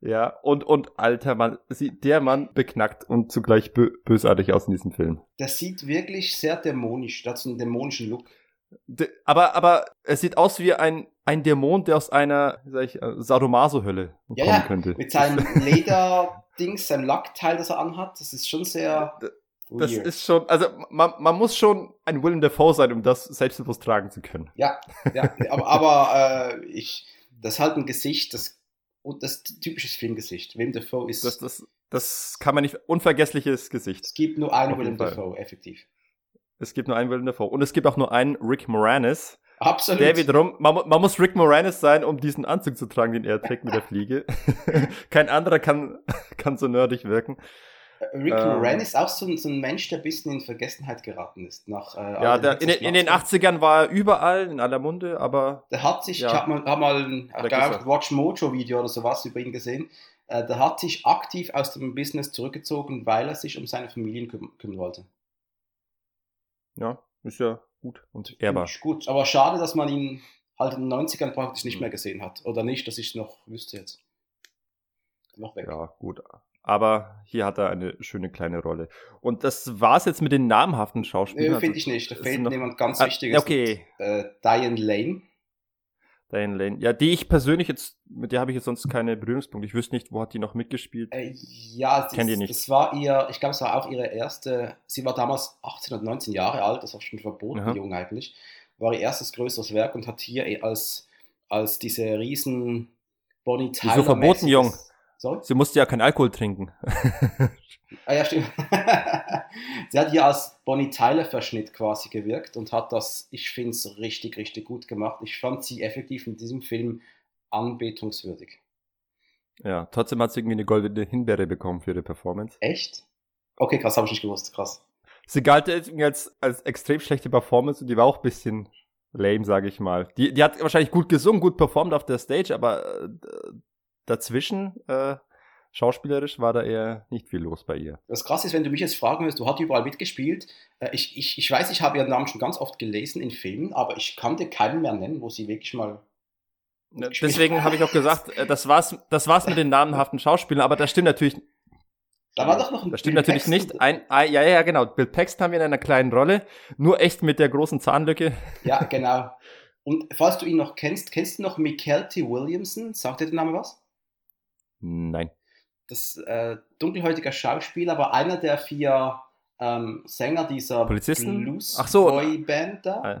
ja, und, und alter Mann, sieht der Mann beknackt und zugleich bö bösartig aus in diesem Film. Der sieht wirklich sehr dämonisch, der hat so einen dämonischen Look. De, aber, aber es sieht aus wie ein, ein Dämon, der aus einer, sag ich, äh, Sadomaso-Hölle ja, kommen ja, könnte. Mit seinem [laughs] Lederdings, seinem Lackteil, das er anhat, das ist schon sehr. Das Weird. ist schon, also man, man muss schon ein Willem Dafoe sein, um das selbstbewusst tragen zu können. Ja, ja aber, aber äh, ich, das ist halt ein Gesicht, das, das typisches Filmgesicht. Willem Dafoe ist. Das, das, das kann man nicht, unvergessliches Gesicht. Es gibt nur einen Willem Dafoe, effektiv. Es gibt nur einen Willem Dafoe. Und es gibt auch nur einen Rick Moranis. Absolut. Der wiederum, man, man, muss Rick Moranis sein, um diesen Anzug zu tragen, den er trägt mit der Fliege. [laughs] Kein anderer kann, [laughs] kann so nerdig wirken. Rick ähm, Moran ist auch so ein, so ein, Mensch, der ein bisschen in Vergessenheit geraten ist. Nach, äh, ja, der, in, in, den 80ern war er überall, in aller Munde, aber. Der hat sich, ja, ich habe mal, hab mal ein Watch Mojo Video oder sowas über ihn gesehen. Äh, der hat sich aktiv aus dem Business zurückgezogen, weil er sich um seine Familien küm kümmern wollte. Ja, ist ja gut und ehrbar. Gut, aber schade, dass man ihn halt in den 90ern praktisch nicht hm. mehr gesehen hat. Oder nicht, dass ich es noch wüsste jetzt. Noch weg. Ja, gut aber hier hat er eine schöne kleine Rolle. Und das war's jetzt mit den namhaften Schauspielern. Nee, finde ich nicht. Da fehlt noch... jemand ganz ah, Wichtiges. Okay. Mit, äh, Diane Lane. Diane Lane. Ja, die ich persönlich jetzt, mit der habe ich jetzt sonst keine Berührungspunkte. Ich wüsste nicht, wo hat die noch mitgespielt. Äh, ja, Kennt ihr nicht? das war ihr, ich glaube, es war auch ihre erste, sie war damals 18 oder 19 Jahre alt, das war schon verboten, Aha. jung eigentlich, war ihr erstes größeres Werk und hat hier eh als, als diese riesen Bonnie Wieso Tyler verboten, Jung? Sorry? Sie musste ja keinen Alkohol trinken. Ah ja, stimmt. [laughs] sie hat hier als Bonnie Tyler-Verschnitt quasi gewirkt und hat das, ich finde es richtig, richtig gut gemacht. Ich fand sie effektiv in diesem Film anbetungswürdig. ja, trotzdem hat sie irgendwie eine goldene Himbeere bekommen für ihre Performance. Echt? Okay, krass, habe ich nicht gewusst, krass. Sie galt als, als extrem schlechte Performance und die war auch ein bisschen lame, sage ich mal. Die, die hat wahrscheinlich gut gesungen, gut performt auf der Stage, aber äh, dazwischen, äh, schauspielerisch, war da eher nicht viel los bei ihr. Das Krasse ist, wenn du mich jetzt fragen würdest, du hast überall mitgespielt. Äh, Ich, ich, ich weiß, ich habe ihren Namen schon ganz oft gelesen in Filmen, aber ich kann dir keinen mehr nennen, wo sie wirklich mal. Deswegen habe ich auch gesagt, äh, das war's, das war's mit den namenhaften Schauspielern, aber das stimmt natürlich, Da war doch noch ein das stimmt Bill natürlich Paxton- nicht. Ein, ein, ja, ja, genau. Bill Paxton haben wir in einer kleinen Rolle, nur echt mit der großen Zahnlücke. Ja, genau. Und falls du ihn noch kennst, kennst du noch Mikelty Williamson? Sagt dir der Name was? Nein. Das äh, dunkelhäutiger Schauspieler war einer der vier ähm, Sänger dieser Polizisten? Blues Ach so. Boy Band da. Äh,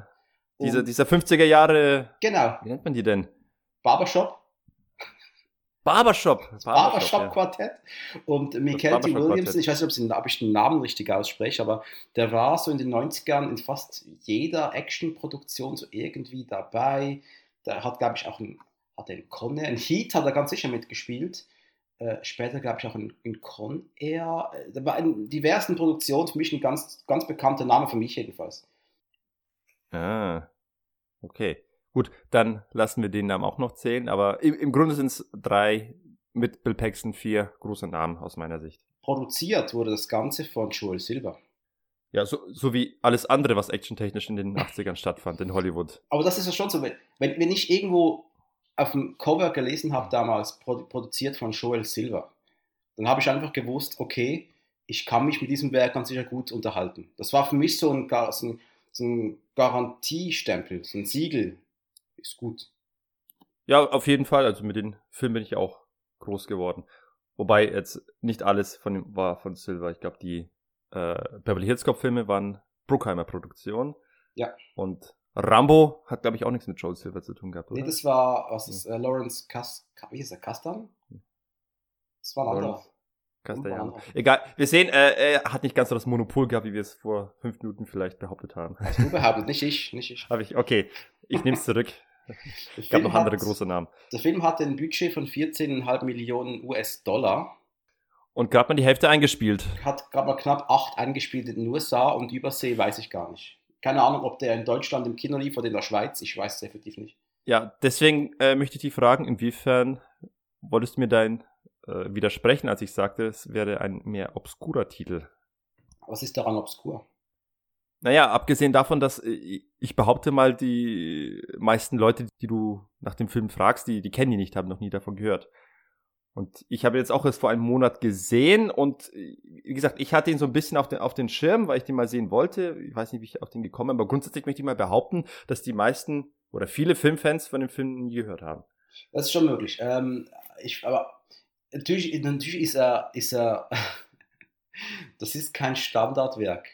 Dieser, dieser 50er Jahre, Genau, wie nennt man die denn? Barbershop. Barbershop. Barbershop ja. Quartett. Und Barbershop Williamson, Quartett. ich weiß nicht, ob, ich den Namen richtig ausspreche, aber der war so in den 90ern in fast jeder Actionproduktion so irgendwie dabei. Der hat, glaube ich, auch ein, hat in Con Air, in Heat hat er ganz sicher mitgespielt. Äh, später, glaube ich, auch in, in Con Air. Äh, Der war in diversen Produktionen, für mich ein ganz, ganz bekannter Name, für mich jedenfalls. Ah, okay. Gut, dann lassen wir den Namen auch noch zählen, aber im, im Grunde sind es drei mit Bill Paxton vier große Namen aus meiner Sicht. Produziert wurde das Ganze von Joel Silver. Ja, so, so wie alles andere, was actiontechnisch in den 80ern stattfand in Hollywood. Aber das ist ja schon so, wenn, wenn wenn ich irgendwo auf dem Cover gelesen habe damals, produ produziert von Joel Silver, dann habe ich einfach gewusst, okay, ich kann mich mit diesem Werk ganz sicher gut unterhalten. Das war für mich so ein, so ein, so ein Garantiestempel, so ein Siegel. Ist gut. Ja, auf jeden Fall. Also mit den Filmen bin ich auch groß geworden. Wobei jetzt nicht alles von dem war von Silver. Ich glaube, die äh, Beverly Hills Cop Filme waren Bruckheimer Produktion. Ja. Und Rambo hat, glaube ich, auch nichts mit Joel Silver zu tun gehabt, oder? Nee, das war, was ist, äh, Lawrence Kas wie hieß er, Kastan? Das war ein anderer. Castellano. Egal, wir sehen, äh, er hat nicht ganz so das Monopol gehabt, wie wir es vor fünf Minuten vielleicht behauptet haben. Hast du behauptet, nicht ich, nicht ich. [laughs] Habe ich, okay, ich nehme es zurück. Ich gab Film noch andere hat- große Namen. Der Film hatte ein Budget von 14,5 Millionen US-Dollar. Und gerade mal die Hälfte eingespielt. hat gerade mal knapp acht eingespielt in den USA und Übersee weiß ich gar nicht. Keine Ahnung, ob der in Deutschland im Kino lief oder in der Schweiz. Ich weiß es effektiv nicht. Ja, deswegen äh, möchte ich dich fragen, inwiefern wolltest du mir dein äh, widersprechen, als ich sagte, es wäre ein mehr obskurer Titel? Was ist daran obskur? Naja, abgesehen davon, dass äh, ich behaupte mal, die meisten Leute, die du nach dem Film fragst, die, die kennen die nicht, haben noch nie davon gehört. Und ich habe jetzt auch erst vor einem Monat gesehen und wie gesagt, ich hatte ihn so ein bisschen auf den, auf den Schirm, weil ich den mal sehen wollte. Ich weiß nicht, wie ich auf den gekommen bin, aber grundsätzlich möchte ich mal behaupten, dass die meisten oder viele Filmfans von dem Film nie gehört haben. Das ist schon möglich. Ähm, ich, aber natürlich, natürlich ist er, ist er, [laughs] das ist kein Standardwerk,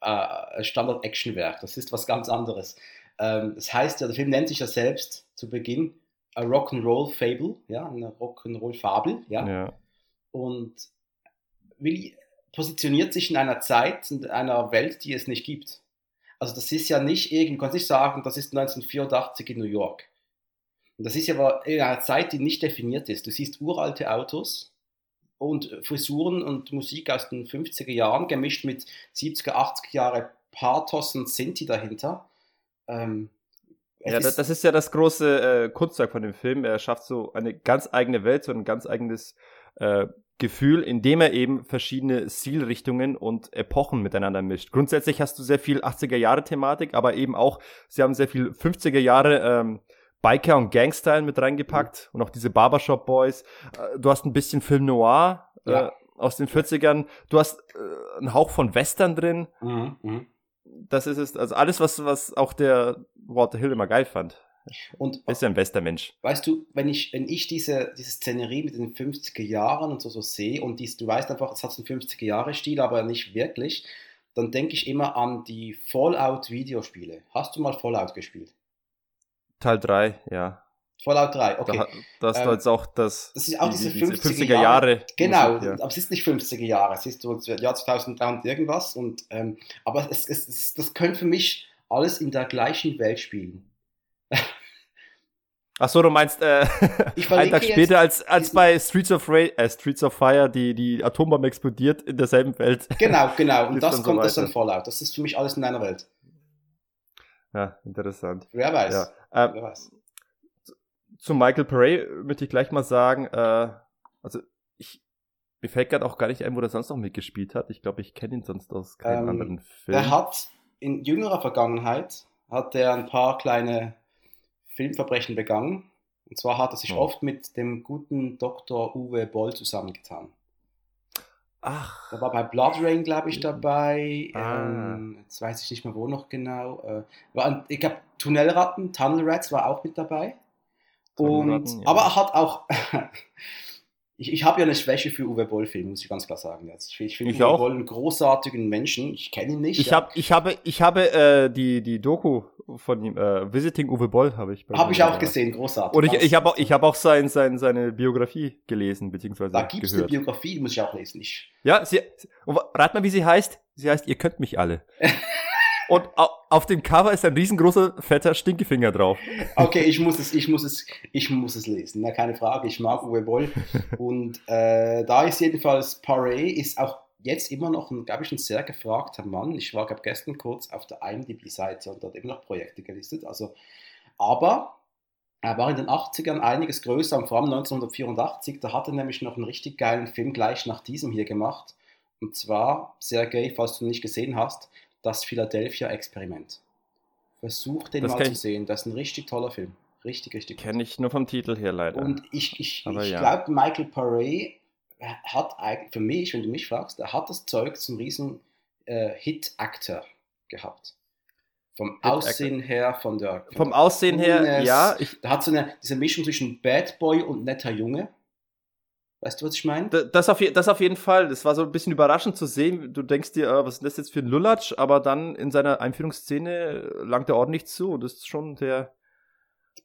äh, Standard-Action-Werk. Das ist was ganz anderes. Ähm, das heißt ja, der Film nennt sich ja selbst zu Beginn a Rock'n'Roll Fable, ja, eine Rock'n'Roll Fabel, ja. Ja. und Willi positioniert sich in einer Zeit, in einer Welt, die es nicht gibt. Also das ist ja nicht irgendwie, du kannst nicht sagen, das ist 1984 in New York. Und das ist ja aber in einer Zeit, die nicht definiert ist. Du siehst uralte Autos und Frisuren und Musik aus den 50er Jahren, gemischt mit 70er, 80er Jahre Pathos und Sinti dahinter. Ähm, Ja, ist- das, ist ja das große äh, Kunstwerk von dem Film. Er schafft so eine ganz eigene Welt, so ein ganz eigenes äh, Gefühl, indem er eben verschiedene Stilrichtungen und Epochen miteinander mischt. Grundsätzlich hast du sehr viel 80er Jahre Thematik, aber eben auch, sie haben sehr viel 50er Jahre ähm, Biker und Gangstyle mit reingepackt und auch diese Barbershop Boys. Äh, du hast ein bisschen Film Noir äh, Ja. aus den 40ern. Du hast äh, einen Hauch von Western drin Mhm, mhm. Das ist es, also alles, was, was auch der Walter Hill immer geil fand. Und Ist ja ein bester Mensch. weißt du, wenn ich, wenn ich diese, diese Szenerie mit den 50er Jahren und so, so sehe und dies, du weißt einfach, es hat einen 50er Jahre Stil, aber nicht wirklich, dann denke ich immer an die Fallout-Videospiele. Hast du mal Fallout gespielt? Teil 3, ja. Fallout 3, okay. Da, das ist Ähm, jetzt auch das. das ist auch diese 50er Jahre. Jahre. Genau, ja. aber es ist nicht 50er Jahre, es ist so Jahr 2300 irgendwas. Und, ähm, aber es, es, es, das könnte für mich alles in der gleichen Welt spielen. Ach so, du meinst äh, einen Tag später, als, als bei Streets of, Ra äh, Streets of Fire die, die Atombombe explodiert in derselben Welt. Genau, genau. [laughs] Und das so kommt dann weiter. Fallout. Das ist für mich alles in einer Welt. Ja, interessant. Wer weiß. Ja. Ähm, Wer weiß. Zu Michael Pare möchte ich gleich mal sagen, äh, also ich, mir fällt gerade auch gar nicht ein, wo der sonst noch mitgespielt hat. Ich glaube, ich kenne ihn sonst aus keinem Ähm, anderen Film. Er hat in jüngerer Vergangenheit hat er ein paar kleine Filmverbrechen begangen. Und zwar hat er sich Oh. oft mit dem guten Dr. Uwe Boll zusammengetan. Ach, Er war bei Blood Rain, glaube ich, dabei. Ah. Ähm, jetzt weiß ich nicht mehr, wo noch genau. Äh, war, ich glaube, Tunnelratten, Tunnel Rats war auch mit dabei. Und, ja. Aber er hat auch. [laughs] ich ich habe ja eine Schwäche für Uwe Boll-Filme, muss ich ganz klar sagen. Jetzt. Ich, ich finde Uwe auch. Boll einen großartigen Menschen. Ich kenne ihn nicht. ich, hab, ich habe, ich habe äh, die, die Doku von ihm, äh, Visiting Uwe Boll, habe ich. Habe ich auch ja. gesehen, großartig. Und ich, ich habe auch, ich hab auch sein, sein, seine Biografie gelesen, beziehungsweise Da gibt es eine. Biografie, die muss ich auch lesen. Ich, Ja, sie, rat mal, wie sie heißt. Sie heißt, ihr könnt mich alle. [laughs] und au, auf dem Cover ist ein riesengroßer, fetter Stinkefinger drauf. okay, ich muss es, ich muss es, ich muss es lesen. Na, keine Frage. Ich mag Uwe Boll. Und äh, da ist jedenfalls Paray ist auch jetzt immer noch, glaube ich, ein sehr gefragter Mann. Ich war, glaube gestern kurz auf der IMDb-Seite und dort immer noch Projekte gelistet. Also, aber er war in den 80ern einiges größer und vor allem 1984. Da hat er nämlich noch einen richtig geilen Film gleich nach diesem hier gemacht. Und zwar, Sergei, falls du ihn nicht gesehen hast, das Philadelphia-Experiment. Versuch den Das mal zu sehen. Das ist ein richtig toller Film. Richtig, richtig. Kenne ich nur vom Titel her leider. Und ich, ich, Aber ich ja. glaube, Michael Paré hat für mich, wenn du mich fragst, er hat das Zeug zum riesen äh, Hit-Actor gehabt. Vom Hit-Actor. Aussehen her, von der. Von vom Aussehen her, Coolness. ja, ich, Der hat so eine, diese Mischung zwischen Bad Boy und netter Junge. Weißt du, was ich meine? das auf, das auf jeden Fall. Das war so ein bisschen überraschend zu sehen. Du denkst dir, äh, was ist das jetzt für ein Lulatsch? Aber dann in seiner Einführungsszene äh, langt er ordentlich zu. Und das ist schon der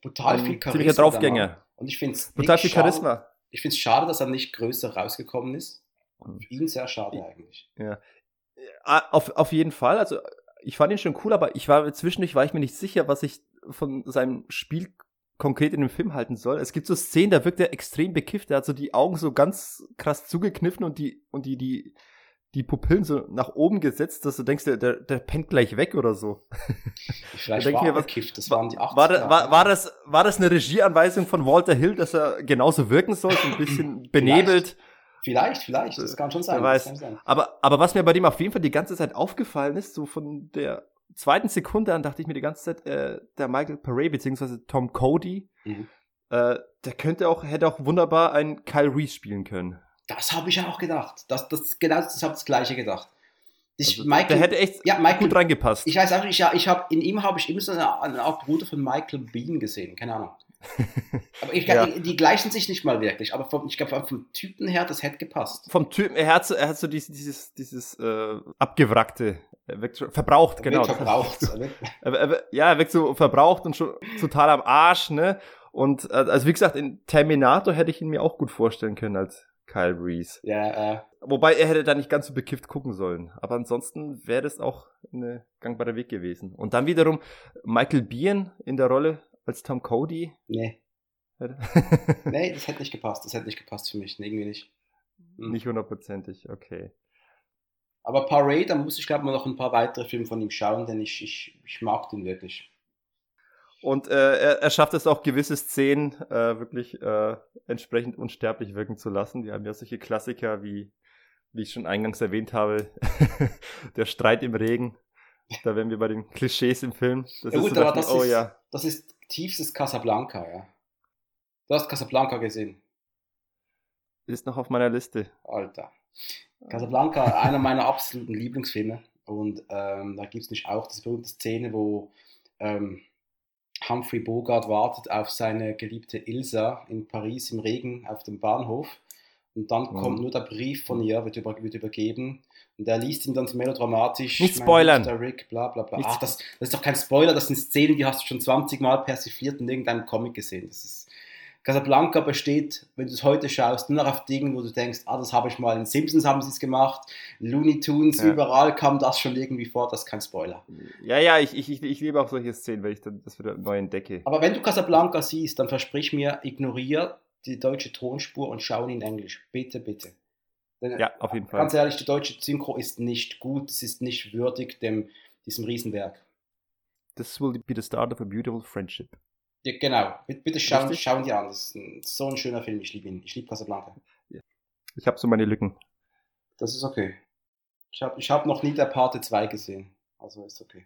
Brutal viel Charisma. ziemlicher. Draufgänger. Und ich finde es Total viel Charisma. Ich finde es schade, dass er nicht größer rausgekommen ist. Mhm. Für ihn sehr schade eigentlich. Ah, Auf, auf jeden Fall. Also ich fand ihn schon cool, aber ich war zwischendurch war ich mir nicht sicher, was ich von seinem Spiel konkret in dem Film halten soll. Es gibt so Szenen, da wirkt er extrem bekifft. Er hat so die Augen so ganz krass zugekniffen und die und die die die Pupillen so nach oben gesetzt, dass du denkst, der, der, der pennt gleich weg oder so. [laughs] Vielleicht denk war mir, er was- bekifft, das waren die 80er. War, da- war, war, das, war das eine Regieanweisung von Walter Hill, dass er genauso wirken soll, so ein bisschen [clears throat] benebelt? Vielleicht, vielleicht, das kann schon sein. Wer weiß. sein. Aber, aber was mir bei dem auf jeden Fall die ganze Zeit aufgefallen ist, so von der zweiten Sekunde an dachte ich mir die ganze Zeit, äh, der Michael Paré beziehungsweise Tom Cody, Mhm. äh, der könnte auch, hätte auch wunderbar einen Kyle Reese spielen können. Das habe ich auch gedacht. Das, das, genau, das habe das Gleiche gedacht. Ich, Also, Michael, der hätte echt ja, Michael, gut reingepasst. ich weiß auch nicht, ja, ich habe in ihm habe ich immer so eine, eine Art Bruder von Michael Bean gesehen, keine Ahnung. Aber ich, Ja. die, die gleichen sich nicht mal wirklich, aber vom, ich glaube vom Typen her, das hätte gepasst. Vom Typ, er hat so, er hat so dieses, dieses, dieses äh, abgewrackte, er wirkt schon, verbraucht, genau. Verbraucht. Er [laughs] Er, er, ja, er wirkt so verbraucht und schon total am Arsch, ne? Und äh, also wie gesagt, in Terminator hätte ich ihn mir auch gut vorstellen können als Kyle Reese. ja, äh, Wobei er hätte da nicht ganz so bekifft gucken sollen. Aber ansonsten wäre das auch ein gangbarer Weg gewesen. Und dann wiederum Michael Biehn in der Rolle als Tom Cody. nee, [laughs] [laughs] nee, das hätte nicht gepasst. Das hätte nicht gepasst für mich, nee, irgendwie nicht. Hm. nicht hundertprozentig, okay. Aber Parade, da muss ich glaube mal noch ein paar weitere Filme von ihm schauen, denn ich, ich, ich mag den wirklich. Und äh, er, er schafft es auch, gewisse Szenen äh, wirklich äh, entsprechend unsterblich wirken zu lassen. Wir haben ja solche Klassiker wie, wie ich schon eingangs erwähnt habe, [laughs] der Streit im Regen. Da wären wir bei den Klischees im Film. Das Ja gut, aber das oh ist- ja, Das ist tiefstes Casablanca, ja. Du hast Casablanca gesehen, ist noch auf meiner Liste. Alter. Casablanca, [laughs] einer meiner absoluten Lieblingsfilme. Und ähm, da gibt es nicht auch diese berühmte Szene, wo ähm, Humphrey Bogart wartet auf seine geliebte Ilsa in Paris im Regen auf dem Bahnhof. Und dann Mhm. kommt nur der Brief von ihr, wird, über, wird übergeben. Und er liest ihn dann so melodramatisch. Nicht mein spoilern. liebster Rick, bla bla bla. Nicht Ach, das, das ist doch kein Spoiler, das sind Szenen, die hast du schon 20 Mal persifliert in irgendeinem Comic gesehen. Das ist, Casablanca besteht, wenn du es heute schaust, nur noch auf Dingen, wo du denkst, ah, das habe ich mal in Simpsons haben sie es gemacht, Looney Tunes, Ja. überall kam das schon irgendwie vor, das ist kein Spoiler. Ja, ja, ich, ich, ich, ich liebe auch solche Szenen, weil ich das wieder neu entdecke. Aber wenn du Casablanca siehst, dann versprich mir, ignoriere die deutsche Tonspur und schau ihn in Englisch. Bitte, bitte. Denn, Ja, auf jeden Fall. Ganz ehrlich, die deutsche Synchro ist nicht gut, es ist nicht würdig dem, diesem Riesenwerk. This will be the start of a beautiful friendship. Ja, genau, bitte, bitte schauen, Richtig. schauen die an. Das ist ein, so ein schöner Film, ich liebe ihn. Ich liebe Casablanca. Ich habe so meine Lücken. Das ist okay. Ich habe ich hab noch nie der Parte 2 gesehen. Also ist okay.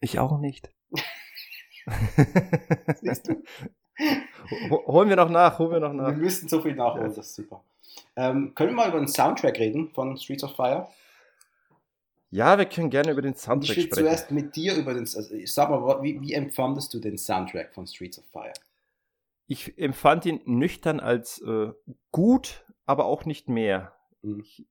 Ich auch nicht. [laughs] Siehst du? [laughs] Ho- Holen wir noch nach, holen wir noch Wir nach. müssten so viel nachholen, Ja. das ist super. Ähm, können wir mal über den Soundtrack reden von Streets of Fire? Ja, wir können gerne über den Und ich Soundtrack will sprechen. zuerst mit dir über den. Also ich sag mal, wie, wie empfandest du den Soundtrack von Streets of Fire? Ich empfand ihn nüchtern als äh, gut, aber auch nicht mehr. Mhm. Ich,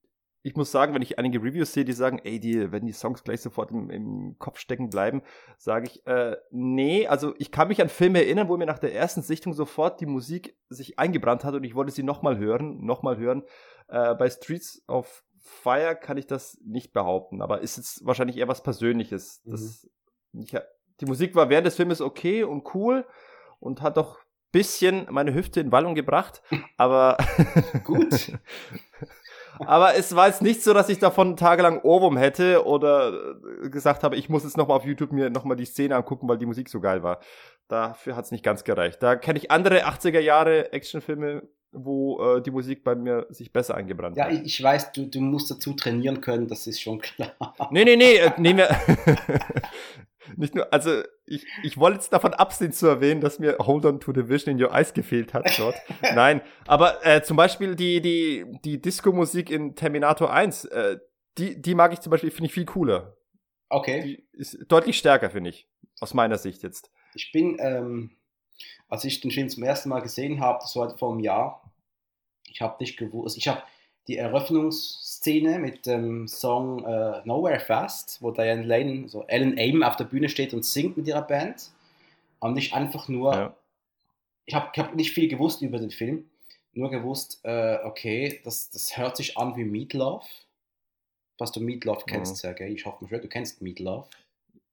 ich muss sagen, wenn ich einige Reviews sehe, die sagen, ey, die, wenn die Songs gleich sofort im, im Kopf stecken bleiben, sage ich, äh, nee, also ich kann mich an Filme erinnern, wo mir nach der ersten Sichtung sofort die Musik sich eingebrannt hat und ich wollte sie nochmal hören, nochmal hören. Äh, bei Streets of Fire kann ich das nicht behaupten, aber ist jetzt wahrscheinlich eher was Persönliches. Das, ich, die Musik war während des Filmes okay und cool und hat doch bisschen meine Hüfte in Wallung gebracht, aber Gut. [laughs] aber es war jetzt nicht so, dass ich davon tagelang Ohrwurm hätte oder äh, gesagt habe, ich muss jetzt nochmal auf YouTube mir nochmal die Szene angucken, weil die Musik so geil war. Dafür hat es nicht ganz gereicht. Da kenne ich andere 80er Jahre Actionfilme, wo äh, die Musik bei mir sich besser eingebrannt Ja, hat. ich, ich weiß, du, du musst dazu trainieren können, das ist schon klar. Nee, nee, nee, äh, nehmen wir. [laughs] [laughs] Nicht nur, also ich, ich wollte jetzt davon absehen zu erwähnen, dass mir Hold on to the Vision in Your Eyes gefehlt hat dort. [laughs] Nein, aber äh, zum Beispiel die, die, die Disco-Musik in Terminator 1, äh, die, die mag ich zum Beispiel, finde ich viel cooler. Okay. Die ist deutlich stärker, finde ich. Aus meiner Sicht jetzt. Ich bin, ähm, als ich den Film zum ersten Mal gesehen habe, das war vor einem Jahr, ich habe nicht gewusst, ich habe die Eröffnungsszene mit dem Song äh, Nowhere Fast, wo Diane Lane, so Ellen Aim auf der Bühne steht und singt mit ihrer Band. Und nicht einfach nur, Ja. ich habe ich hab nicht viel gewusst über den Film, nur gewusst, äh, okay, das, das hört sich an wie Meatloaf. Was du Meatloaf kennst, Mhm. Sergej, ich hoffe, du kennst Meatloaf.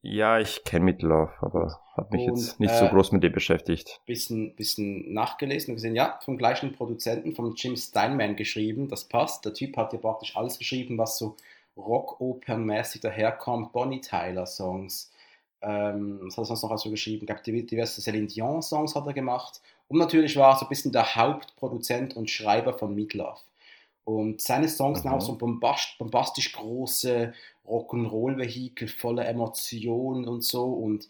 Ja, ich kenne Meatloaf, aber habe mich Und, jetzt nicht äh, so groß mit dem beschäftigt. bisschen, bisschen nachgelesen und gesehen, ja, vom gleichen Produzenten, von Jim Steinman geschrieben, das passt. Der Typ hat ja praktisch alles geschrieben, was so Rock-Opern-mäßig daherkommt, Bonnie Tyler-Songs. Ähm, was hat er sonst noch also geschrieben? Ich glaube, diverse Celine Dion-Songs hat er gemacht. Und natürlich war er so ein bisschen der Hauptproduzent und Schreiber von Meatloaf. Und seine Songs sind auch so bombast, bombastisch große Rock'n'Roll-Vehikel, voller Emotionen und so. Und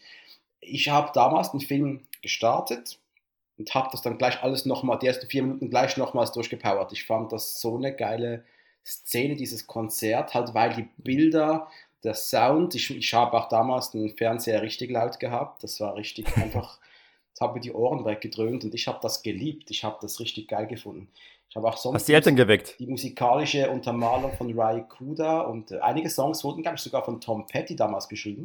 ich habe damals den Film gestartet und habe das dann gleich alles nochmal, die ersten vier Minuten gleich nochmals durchgepowert. Ich fand das so eine geile Szene, dieses Konzert, halt weil die Bilder, der Sound, ich, ich habe auch damals den Fernseher richtig laut gehabt, das war richtig [laughs] einfach, das hat mir die Ohren weggedröhnt und ich habe das geliebt, ich habe das richtig geil gefunden. Ich habe auch sonst Hast die Eltern geweckt? die musikalische Untermalung von Rai Kuda und äh, einige Songs wurden, glaube ich, sogar von Tom Petty damals geschrieben.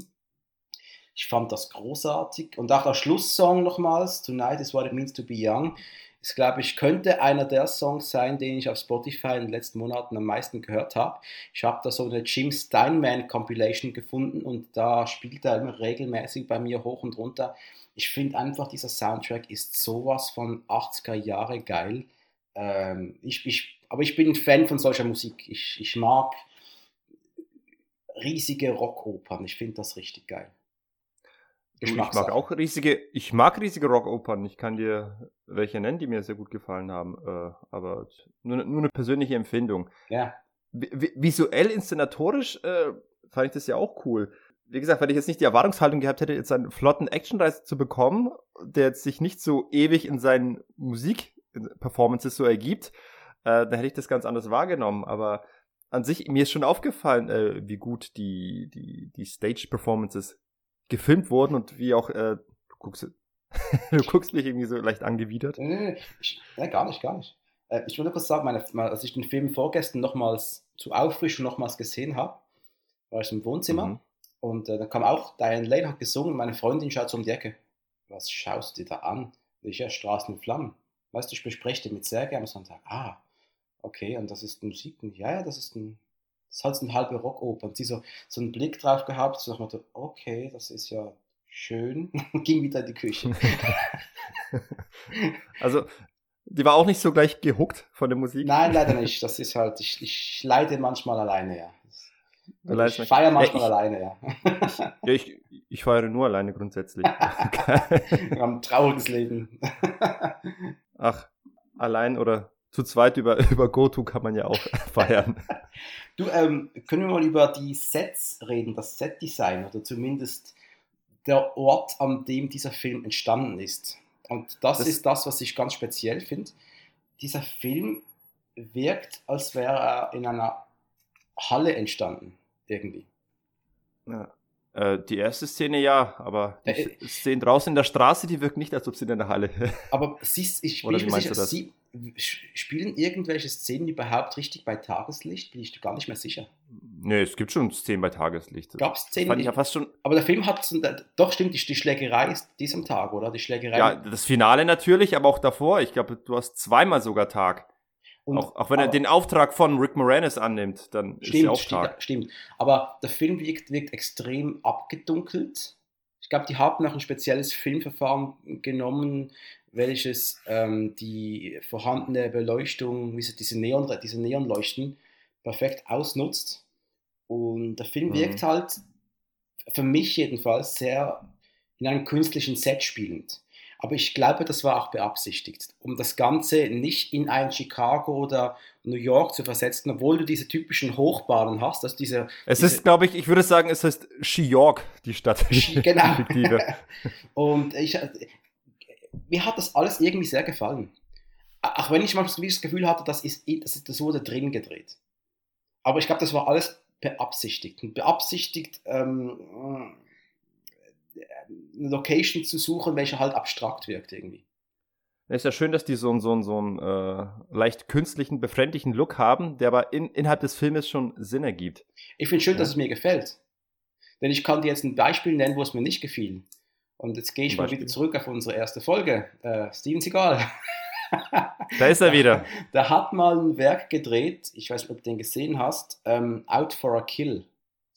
Ich fand das großartig. Und auch der Schlusssong nochmals, Tonight is what it means to be young, ist, glaube ich, könnte einer der Songs sein, den ich auf Spotify in den letzten Monaten am meisten gehört habe. Ich habe da so eine Jim Steinman Compilation gefunden und da spielt er immer regelmäßig bei mir hoch und runter. Ich finde einfach, dieser Soundtrack ist sowas von 80er Jahre geil. Ähm, ich, ich, aber ich bin ein Fan von solcher Musik. Ich, ich mag riesige Rockopern. Ich finde das richtig geil. Du, Ich mag auch riesige, ich mag riesige Rockopern. Ich kann dir welche nennen, die mir sehr gut gefallen haben. Äh, aber nur, nur eine persönliche Empfindung. Ja, Vi- vi- Visuell, inszenatorisch äh, fand ich das ja auch cool. Wie gesagt, wenn ich jetzt nicht die Erwartungshaltung gehabt hätte, jetzt einen flotten Actionreis zu bekommen, der jetzt sich nicht so ewig in seinen Musik-Performances so ergibt, äh, dann hätte ich das ganz anders wahrgenommen. Aber an sich, mir ist schon aufgefallen, äh, wie gut die, die, die Stage-Performances gefilmt wurden und wie auch äh, Guckst du, [laughs] du guckst mich irgendwie so leicht angewidert. Nee, nee, nee. Ich, nee gar nicht, gar nicht. Äh, ich wollte kurz sagen, meine, als ich den Film vorgestern nochmals zu Auffrischung nochmals gesehen habe, war ich im Wohnzimmer Mhm. und äh, da kam auch Diane Lane hat gesungen und meine Freundin schaut so um die Ecke. Was schaust du dir da an? Ich ja Straßen in Flammen. Weißt du, ich bespreche den mit Sergei am Sonntag. Ah, okay, und das ist Musik. Ja, ja, das ist ein, das ist halt eine halbe Rockoper. Und sie so, so einen Blick drauf gehabt, so nach dem Motto, okay, das ist ja schön. [laughs] Ging wieder in die Küche. [laughs] Also, die war auch nicht so gleich gehuckt von der Musik. Nein, leider nicht. Das ist halt, ich, ich leide manchmal alleine, ja. Ich feiere Ja, manchmal ich- alleine, ja. Ja, ich, ich feiere nur alleine grundsätzlich. [laughs] Wir haben ein trauriges Leben. Ach, allein oder zu zweit über, [laughs] über GoTo kann man ja auch [laughs] feiern. Du, ähm, können wir mal über die Sets reden, das Setdesign oder zumindest der Ort, an dem dieser Film entstanden ist. Und das, Das- ist das, was ich ganz speziell finde. Dieser Film wirkt, als wäre er in einer Halle entstanden, irgendwie. Ja. Äh, die erste Szene ja, aber die Äh, Szene draußen in der Straße, die wirkt nicht, als ob sie in der Halle. [laughs] Aber siehst, ich bin meinst sicher? Sie, spielen irgendwelche Szenen überhaupt richtig bei Tageslicht? Bin ich gar nicht mehr sicher. nee, es gibt schon Szenen bei Tageslicht. Gab es Szenen? fand ich ja fast schon. aber der Film hat, doch stimmt, die, die Schlägerei ist diesem Tag, oder? Die Schlägerei. Ja, das Finale natürlich, aber auch davor. Ich glaube, du hast zweimal sogar Tag. Und- auch, auch wenn er den Auftrag von Rick Moranis annimmt, dann ist Stimmt, er auch stimmt, Tag. stimmt. Aber der Film wirkt, wirkt extrem abgedunkelt. Ich glaube, die haben auch ein spezielles Filmverfahren genommen, welches ähm, die vorhandene Beleuchtung, diese, Neon, diese Neonleuchten, perfekt ausnutzt. Und der Film Mhm. wirkt halt, für mich jedenfalls, sehr in einem künstlichen Set spielend. Aber ich glaube, das war auch beabsichtigt, um das Ganze nicht in ein Chicago oder New York zu versetzen, obwohl du diese typischen Hochbahnen hast, dass diese Es diese- ist, glaube ich, ich würde sagen, es heißt She-York, die Stadt. Genau. [laughs] Und ich, mir hat das alles irgendwie sehr gefallen. Auch wenn ich manchmal das Gefühl hatte, das, ist, das, das wurde drin gedreht. Aber ich glaube, das war alles beabsichtigt. Und beabsichtigt, ähm, eine Location zu suchen, welche halt abstrakt wirkt irgendwie. Es ist ja schön, dass die so, einen- so, einen- so einen äh, leicht künstlichen, befremdlichen Look haben, der aber in, innerhalb des Filmes schon Sinn ergibt. Ich finde schön, Ja. dass es mir gefällt. Denn ich kann dir jetzt ein Beispiel nennen, wo es mir nicht gefiel. Und jetzt gehe ich mal wieder zurück auf unsere erste Folge. Äh, Steven Seagal. [laughs] Da ist er wieder. [laughs] Der hat mal ein Werk gedreht, ich weiß nicht, ob du den gesehen hast, ähm, Out for a Kill.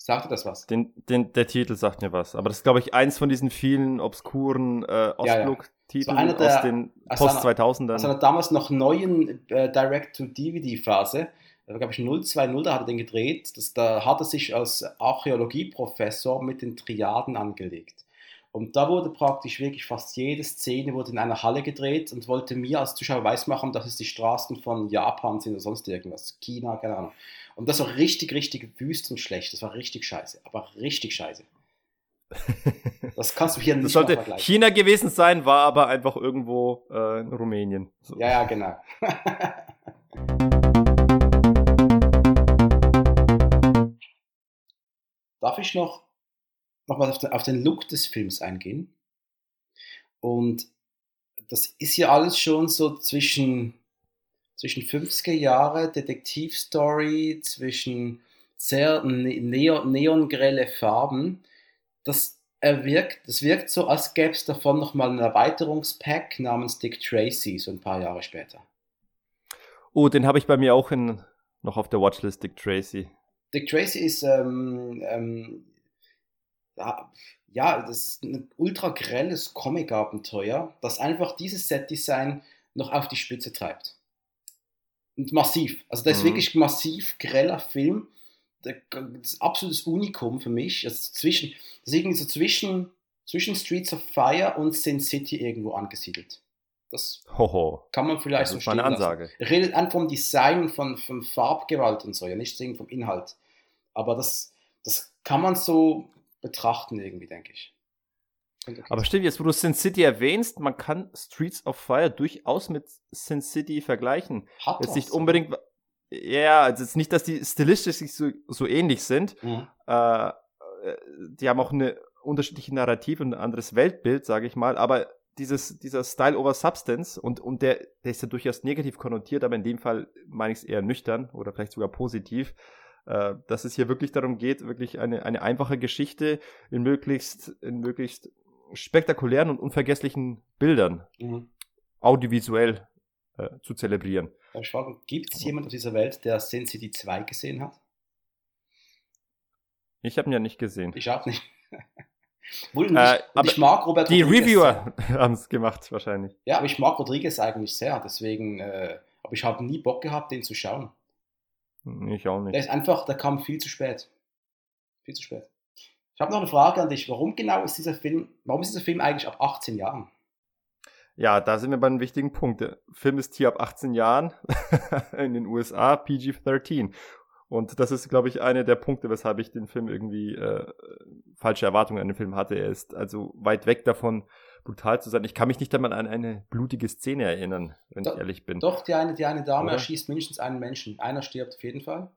Sagt dir das was? Den, den, der Titel sagt mir was. Aber das ist, glaube ich, eins von diesen vielen obskuren äh, ja. Ostblock-Titeln einer der- aus den aus einer- Post-2000ern. Aus einer damals noch neuen äh, Direct-to-DVD-Phase, da glaube ich 020, da hat er den gedreht, das, da hat er sich als Archäologieprofessor mit den Triaden angelegt. Und da wurde praktisch wirklich fast jede Szene wurde in einer Halle gedreht und wollte mir als Zuschauer weismachen, dass es die Straßen von Japan sind oder sonst irgendwas, China, keine Ahnung. Und das war richtig, richtig wüst und schlecht. Das war richtig scheiße, aber richtig scheiße. [laughs] Das kannst du hier das nicht mal sollte vergleichen. China gewesen sein, war aber einfach irgendwo äh, in Rumänien. So. Ja, ja, genau. [laughs] Darf ich noch, noch mal auf den, auf den Look des Films eingehen? Und das ist ja alles schon so zwischen, zwischen 50er Jahre Detektivstory, zwischen sehr ne neo neongrelle Farben. Das, er wirkt, das wirkt so, als gäbe es davon nochmal ein Erweiterungspack namens Dick Tracy, so ein paar Jahre später. Oh, den habe ich bei mir auch in, noch auf der Watchlist, Dick Tracy. Dick Tracy ist, ähm, ähm, ja, ja, das ist ein ultra grelles Comic-Abenteuer, das einfach dieses Set-Design noch auf die Spitze treibt. Und massiv. Also, das ist Mhm. wirklich massiv greller Film. Das ist absolutes Unikum für mich. Also zwischen, das ist irgendwie so zwischen, zwischen Streets of Fire und Sin City irgendwo angesiedelt. Das Hoho. kann man vielleicht Das so ist stehen lassen. Ansage. Er redet einfach vom Design von, von Farbgewalt und so, ja, nicht vom Inhalt. Aber das, das kann man so betrachten irgendwie, denke ich. Aber stimmt, jetzt wo du Sin City erwähnst, man kann Streets of Fire durchaus mit Sin City vergleichen. Hat Jetzt nicht oder? unbedingt, ja, also jetzt nicht, dass die stilistisch so, so ähnlich sind. Mhm. Äh, die haben auch eine unterschiedliche Narrative und ein anderes Weltbild, sage ich mal, aber dieses, dieser Style over Substance und, und der, der ist ja durchaus negativ konnotiert, aber in dem Fall meine ich es eher nüchtern oder vielleicht sogar positiv, äh, dass es hier wirklich darum geht, wirklich eine, eine einfache Geschichte in möglichst, in möglichst spektakulären und unvergesslichen Bildern mhm. audiovisuell äh, zu zelebrieren. Gibt es jemanden auf dieser Welt, der Sin City 2 gesehen hat? Ich habe ihn ja nicht gesehen. Ich auch nicht. [laughs] Wohl, äh, aber ich mag Robert Die Rodriguez Reviewer [laughs] haben es gemacht, wahrscheinlich. Ja, aber ich mag Rodriguez eigentlich sehr, deswegen, äh, aber ich habe nie Bock gehabt, den zu schauen. Ich auch nicht. Der ist einfach, der kam viel zu spät. Viel zu spät. Ich habe noch eine Frage an dich. Warum genau ist dieser Film, warum ist dieser Film eigentlich ab 18 Jahren? Ja, da sind wir bei einem wichtigen Punkt. Der Film ist hier ab 18 Jahren [laughs] in den USA PG-13. Und das ist, glaube ich, einer der Punkte, weshalb ich den Film irgendwie äh, falsche Erwartungen an den Film hatte. Er ist also weit weg davon, brutal zu sein. Ich kann mich nicht einmal an eine blutige Szene erinnern, wenn Do ich ehrlich bin. Doch, die eine, die eine Dame Oder? erschießt mindestens einen Menschen. Einer stirbt auf jeden Fall.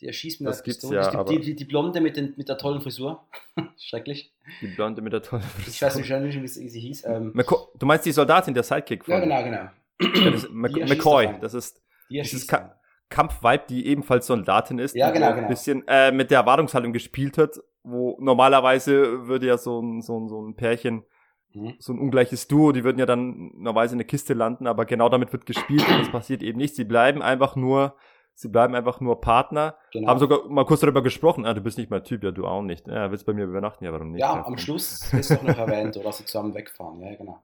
Die erschießt mit das gibt's Pistole. Ja, es gibt die, die, die, Blonde mit, den, mit der tollen Frisur. [laughs] Schrecklich. Die Blonde mit der tollen Frisur. Ich weiß nicht, wie sie hieß. Ähm, du meinst die Soldatin, der Sidekick von. Ja, genau, genau. Das McCoy. Das ist dieses Ka Kampfvibe, die ebenfalls Soldatin ist. Ja, genau, genau. Ein bisschen äh, mit der Erwartungshaltung gespielt hat, wo normalerweise würde ja so ein, so ein, so ein Pärchen mhm. so ein ungleiches Duo, die würden ja dann normalerweise in der Kiste landen, aber genau damit wird gespielt und das passiert eben nicht. Sie bleiben einfach nur Sie bleiben einfach nur Partner. Genau. Haben sogar mal kurz darüber gesprochen. Ah, du bist nicht mein Typ, ja, du auch nicht. Ja, willst bei mir übernachten? Ja, warum nicht? Ja, am Schluss ist doch noch erwähnt, oder sie zusammen wegfahren. Ja, genau.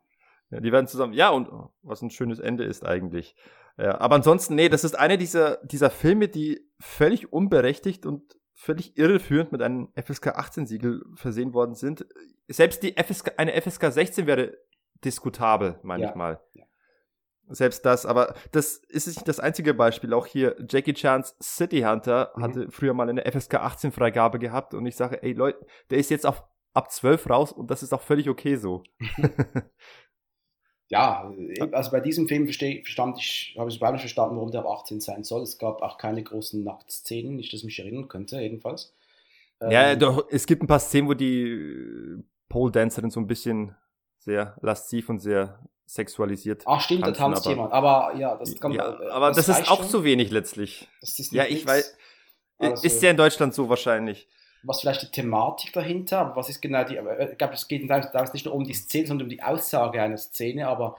Ja, die werden zusammen, ja, und was ein schönes Ende ist eigentlich. Ja, aber ansonsten, nee, das ist eine dieser, dieser Filme, die völlig unberechtigt und völlig irreführend mit einem FSK 18 Siegel versehen worden sind. Selbst die FSK, eine FSK 16 wäre diskutabel, meine ja. ich mal. Ja selbst das, aber das ist nicht das einzige Beispiel. Auch hier Jackie Chans City Hunter mhm. hatte früher mal eine FSK 18 Freigabe gehabt und ich sage, ey Leute, der ist jetzt auf, ab 12 raus und das ist auch völlig okay so. [laughs] ja, also bei diesem Film verstand ich, habe ich überhaupt nicht verstanden, warum der ab 18 sein soll. Es gab auch keine großen Nacktszenen, nicht, dass ich mich erinnern könnte, jedenfalls. Ja, ähm, doch, es gibt ein paar Szenen, wo die Pole Dancerin so ein bisschen sehr lasziv und sehr sexualisiert. Ach stimmt, tanzen, da tanzt aber, jemand. Aber ja, das kann ja, äh, Aber das, das ist auch schon. zu wenig letztlich. ja, ich nix. weiß. Also, ist ja in Deutschland so wahrscheinlich. Was vielleicht die Thematik dahinter, aber was ist genau die. Äh, ich glaube, es geht nicht nur um die Szene, sondern um die Aussage einer Szene, aber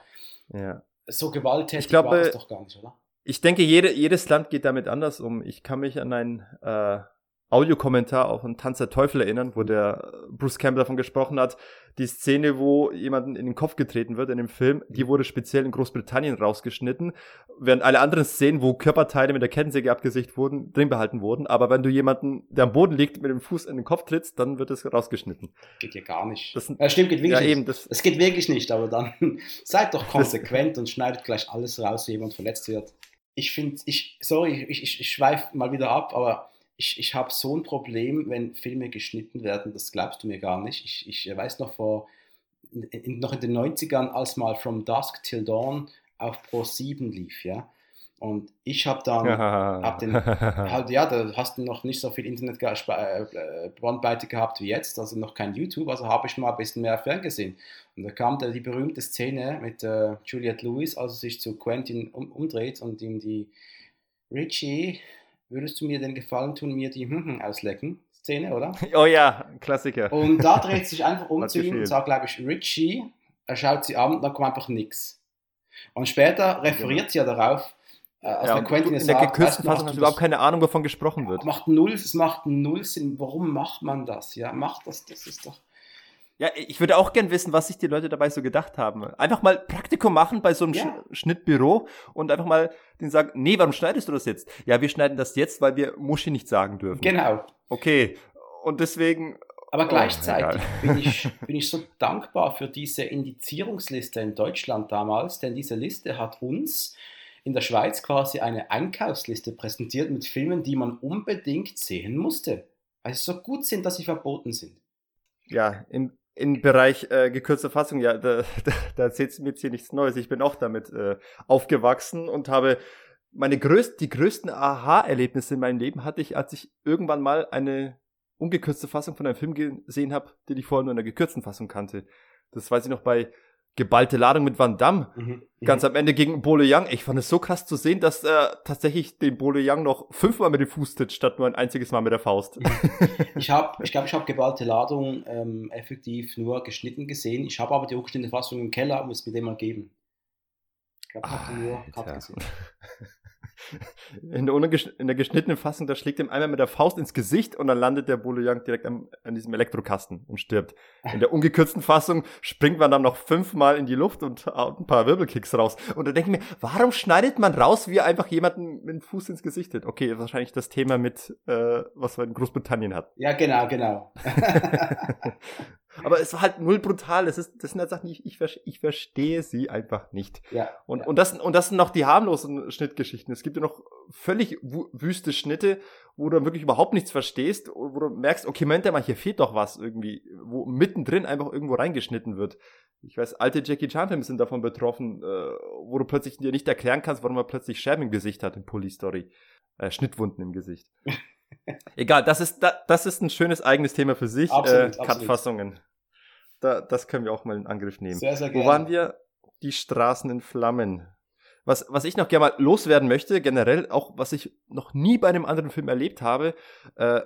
ja. so gewalttätig ich glaube, war das doch gar nicht, oder? Ich denke, jede, jedes Land geht damit anders um. Ich kann mich an ein äh, Audiokommentar auf einen Tanz der Teufel erinnern, wo der Bruce Campbell davon gesprochen hat, die Szene, wo jemanden in den Kopf getreten wird in dem Film, die wurde speziell in Großbritannien rausgeschnitten, während alle anderen Szenen, wo Körperteile mit der Kettensäge abgesicht wurden, drin behalten wurden. Aber wenn du jemanden, der am Boden liegt, mit dem Fuß in den Kopf trittst, dann wird es rausgeschnitten. Geht ja gar nicht. Das, ja, stimmt, geht wirklich ja, nicht. Eben, das, das geht wirklich nicht, aber dann [laughs] seid doch konsequent und schneidet gleich alles raus, wo jemand verletzt wird. Ich finde, ich, sorry, ich, ich, ich schweife mal wieder ab, aber ich, ich habe so ein Problem, wenn Filme geschnitten werden, das glaubst du mir gar nicht. Ich, ich weiß noch vor, in, noch in den 90ern, als mal From Dusk Till Dawn auf Pro 7 lief, ja. Und ich habe dann, [laughs] hab den, halt, ja, da hast du noch nicht so viel Internet-Bandbreite äh, gehabt wie jetzt, also noch kein YouTube, also habe ich mal ein bisschen mehr ferngesehen. Und da kam da die berühmte Szene mit äh, Juliette Lewis, als sie sich zu Quentin um, umdreht und ihm die Richie, würdest du mir den Gefallen tun, mir die hm auslecken? Szene, oder? [laughs] Oh ja, Klassiker. Und da dreht sich einfach [laughs] um zu ihm und sagt, glaube ich, Richie, er schaut sie an, dann kommt einfach nichts. Und später referiert ja. sie ja darauf, äh, als ja, der Quentin in sagt, der gekürzten Fassung hast du überhaupt keine Ahnung, wovon gesprochen wird. Macht null, es macht null Sinn. Warum macht man das? Ja, macht das, das ist doch. Ja, ich würde auch gern wissen, was sich die Leute dabei so gedacht haben. Einfach mal Praktikum machen bei so einem ja. Schnittbüro und einfach mal den sagen, nee, warum schneidest du das jetzt? Ja, wir schneiden das jetzt, weil wir Muschi nicht sagen dürfen. Genau. Okay. Und deswegen. Aber oh, gleichzeitig bin, ich, [laughs] bin ich so dankbar für diese Indizierungsliste in Deutschland damals, denn diese Liste hat uns in der Schweiz quasi eine Einkaufsliste präsentiert mit Filmen, die man unbedingt sehen musste. Weil sie so gut sind, dass sie verboten sind. Ja, im, im Bereich äh, gekürzte Fassung, ja, da, [laughs] da, da erzählt mir jetzt hier nichts Neues. Ich bin auch damit äh, aufgewachsen und habe meine größten, die größten Aha-Erlebnisse in meinem Leben hatte ich, als ich irgendwann mal eine ungekürzte Fassung von einem Film gesehen habe, den ich vorher nur in der gekürzten Fassung kannte. Das weiß ich noch bei geballte Ladung mit Van Damme. Mhm, mhm. Ganz am Ende gegen Bole Young. Ich fand es so krass zu sehen, dass er tatsächlich den Bole Young noch fünfmal mit dem Fuß tritt, statt nur ein einziges Mal mit der Faust. Mhm. Ich habe, ich glaube, ich habe geballte Ladung ähm, effektiv nur geschnitten gesehen. Ich habe aber die hochstehende Fassung im Keller, muss mir den mal geben. Ich glaube, ich habe nur Cut gesehen. In der, in der, geschnittenen Fassung, da schlägt ihm einmal mit der Faust ins Gesicht und dann landet der Bolo Young direkt am, an diesem Elektrokasten und stirbt. In der ungekürzten Fassung springt man dann noch fünfmal in die Luft und haut ein paar Wirbelkicks raus. Und da denke ich mir, warum schneidet man raus, wie einfach jemanden mit dem Fuß ins Gesicht hat? Okay, wahrscheinlich das Thema mit, äh, was man in Großbritannien hat. Ja, genau, genau. [laughs] Aber es war halt null brutal. Das, ist, das sind halt Sachen, ich, ich, ich verstehe sie einfach nicht. Ja, und, ja. Und, das, und das sind noch die harmlosen Schnittgeschichten. Es gibt ja noch völlig wüste Schnitte, wo du dann wirklich überhaupt nichts verstehst, wo du merkst, okay, Moment mal, hier fehlt doch was irgendwie, wo mittendrin einfach irgendwo reingeschnitten wird. Ich weiß, alte Jackie Chan-Filme sind davon betroffen, äh, wo du plötzlich dir nicht erklären kannst, warum er plötzlich Scherben im Gesicht hat in Police Story. Äh, Schnittwunden im Gesicht. [laughs] Egal, das ist, da, das ist ein schönes eigenes Thema für sich. Absolut, äh, Cut-Fassungen. Da, das können wir auch mal in Angriff nehmen. Sehr, sehr gerne. Wo waren wir? Die Straßen in Flammen. Was, was ich noch gerne mal loswerden möchte, generell, auch was ich noch nie bei einem anderen Film erlebt habe, äh,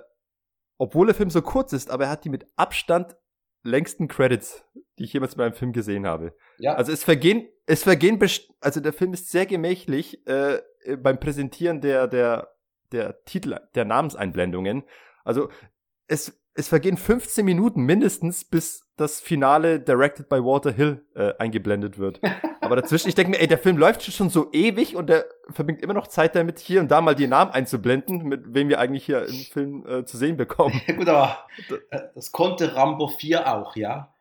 obwohl der Film so kurz ist, aber er hat die mit Abstand längsten Credits, die ich jemals bei einem Film gesehen habe. Ja. Also es vergehen, es vergehen, also der Film ist sehr gemächlich äh, beim Präsentieren der, der, der Titel, der Namenseinblendungen. Also es, es vergehen 15 Minuten mindestens, bis das Finale Directed by Walter Hill äh, eingeblendet wird. [laughs] Aber dazwischen, ich denke mir, ey, der Film läuft schon so ewig und der verbringt immer noch Zeit damit, hier und da mal die Namen einzublenden, mit wem wir eigentlich hier im Film äh, zu sehen bekommen. [laughs] Gut, aber das konnte Rambo 4 auch, ja?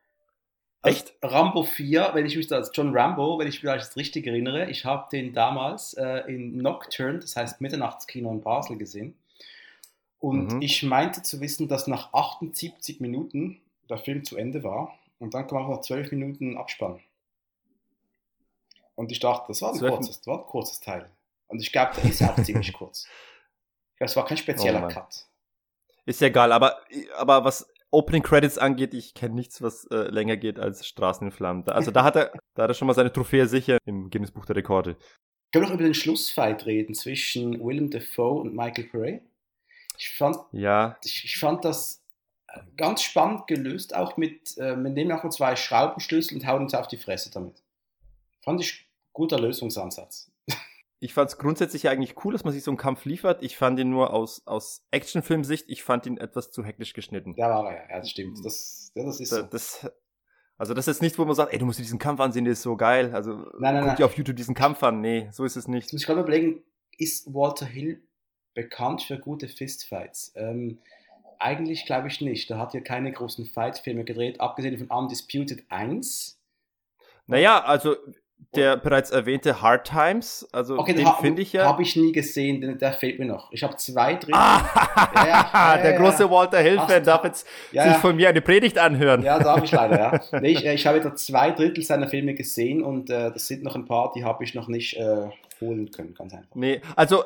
Also Echt? Rambo 4, wenn ich mich da als John Rambo, wenn ich mich das richtig erinnere, ich habe den damals äh, in Nocturne, das heißt Mitternachtskino in Basel gesehen. Und mhm. ich meinte zu wissen, dass nach 78 Minuten der Film zu Ende war und dann kam auch noch 12 Minuten Abspann. Und ich dachte, das war ein, kurzes, das war ein kurzes Teil. Und ich glaube, der ist ja auch [laughs] ziemlich kurz. Ich glaube, es war kein spezieller oh Cut. Ist ja egal, aber, aber was Opening Credits angeht, ich kenne nichts, was äh, länger geht als Straßen in Flammen. Also da hat er, da hat er schon mal seine Trophäe sicher im Guinness Buch der Rekorde. Können wir noch über den Schlussfight reden zwischen Willem Dafoe und Michael Pere? Ich fand, ja. ich, ich fand das äh, ganz spannend gelöst, auch mit, äh, wir nehmen auch zwei Schraubenschlüssel und hauen uns auf die Fresse damit. Fand ich guter Lösungsansatz. Ich fand es grundsätzlich eigentlich cool, dass man sich so einen Kampf liefert. Ich fand ihn nur aus, aus Actionfilmsicht, ich fand ihn etwas zu hektisch geschnitten. Ja, war er, ja, das stimmt. Das, ja, das ist so. Das, also das ist nichts, wo man sagt, ey, du musst dir diesen Kampf ansehen, der ist so geil. Also nein, nein, guck dir auf YouTube diesen Kampf an. Nee, so ist es nicht. Jetzt muss ich gerade überlegen, ist Walter Hill bekannt für gute Fistfights? Ähm, eigentlich glaube ich nicht. Da hat er keine großen Fight-Filme gedreht, abgesehen von Undisputed 1. Naja, also der bereits erwähnte Hard Times, also okay, den finde ich ja. Habe ich nie gesehen, den, der fehlt mir noch. Ich habe zwei Drittel. Ah, [laughs] ja, ja, [laughs] der große Walter Hill-Fan darf jetzt sich von mir eine Predigt anhören. Ja, darf ich leider, ja. [laughs] Nee, ich, äh, ich habe da zwei Drittel seiner Filme gesehen und äh, das sind noch ein paar, die habe ich noch nicht äh, holen können, ganz einfach. Nee, also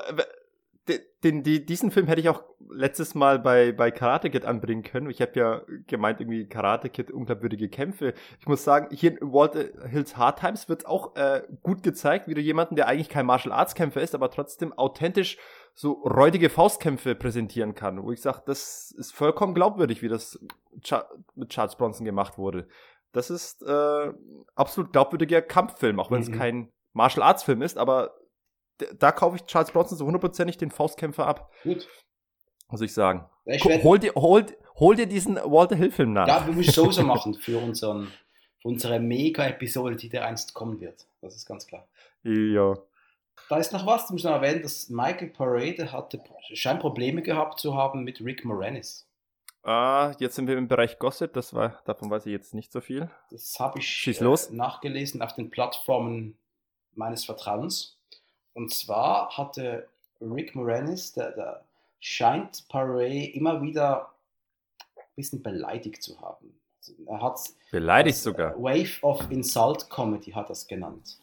den, die, diesen Film hätte ich auch letztes Mal bei, bei Karate Kid anbringen können. Ich habe ja gemeint, irgendwie Karate Kid, unglaubwürdige Kämpfe. Ich muss sagen, hier in Walter Hills Hard Times wird auch äh, gut gezeigt, wie du jemanden, der eigentlich kein Martial Arts Kämpfer ist, aber trotzdem authentisch so räudige Faustkämpfe präsentieren kann. Wo ich sage, das ist vollkommen glaubwürdig, wie das mit Charles Bronson gemacht wurde. Das ist äh, absolut glaubwürdiger Kampffilm, auch wenn es mhm. kein Martial Arts Film ist, aber da kaufe ich Charles Bronson so hundertprozentig den Faustkämpfer ab. Gut. Muss ich sagen. Ich hol, dir, hol, hol dir diesen Walter Hill-Film nach. Ja, wir [laughs] müssen sowieso machen für, unseren, für unsere Mega-Episode, die der einst kommen wird. Das ist ganz klar. Ja. Da ist noch was, du musst noch erwähnen, dass Michael Parade hatte, scheint Probleme gehabt zu haben mit Rick Moranis. Ah, jetzt sind wir im Bereich Gossip, das war, davon weiß ich jetzt nicht so viel. Das habe ich. Äh, nachgelesen auf den Plattformen meines Vertrauens. Und zwar hatte Rick Moranis, der, der scheint Paray immer wieder ein bisschen beleidigt zu haben. Also er hat beleidigt sogar. Wave of Insult Comedy hat das genannt.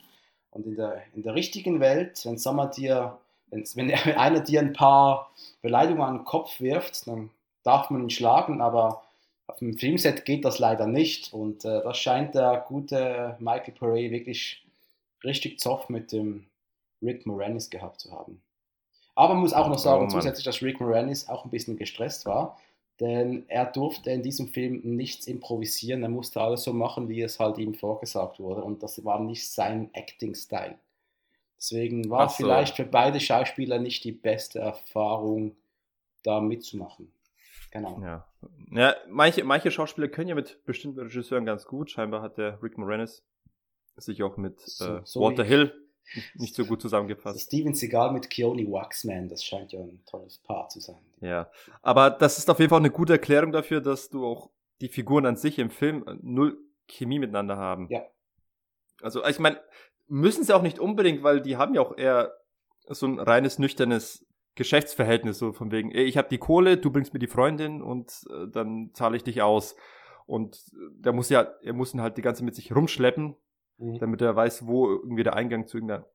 Und in der, in der richtigen Welt, wenn dir, [laughs] wenn einer dir ein paar Beleidigungen an den Kopf wirft, dann darf man ihn schlagen, aber auf dem Filmset geht das leider nicht. Und äh, das scheint der gute Michael Pare wirklich richtig Zoff mit dem Rick Moranis gehabt zu haben. Aber man muss auch noch sagen, Oh, zusätzlich, dass Rick Moranis auch ein bisschen gestresst war, denn er durfte in diesem Film nichts improvisieren. Er musste alles so machen, wie es halt ihm vorgesagt wurde. Und das war nicht sein Acting-Style. Deswegen war so. vielleicht für beide Schauspieler nicht die beste Erfahrung, da mitzumachen. Genau. Ja. ja manche, manche Schauspieler können ja mit bestimmten Regisseuren ganz gut. Scheinbar hat der Rick Moranis sich auch mit So- äh, so Walter Hill nicht, nicht so gut Also zusammengepasst. Steven Seagal mit Keone Waxman, das scheint ja ein tolles Paar zu sein. Ja. Aber das ist auf jeden Fall eine gute Erklärung dafür, dass du auch die Figuren an sich im Film null Chemie miteinander haben. Ja. Also, ich meine, müssen sie auch nicht unbedingt, weil die haben ja auch eher so ein reines, nüchternes Geschäftsverhältnis, so von wegen, ich habe die Kohle, du bringst mir die Freundin und äh, dann zahle ich dich aus. Und äh, der muss ja, er muss ihn halt die ganze mit sich rumschleppen, Mhm. damit er weiß, wo irgendwie der Eingang zu irgendeiner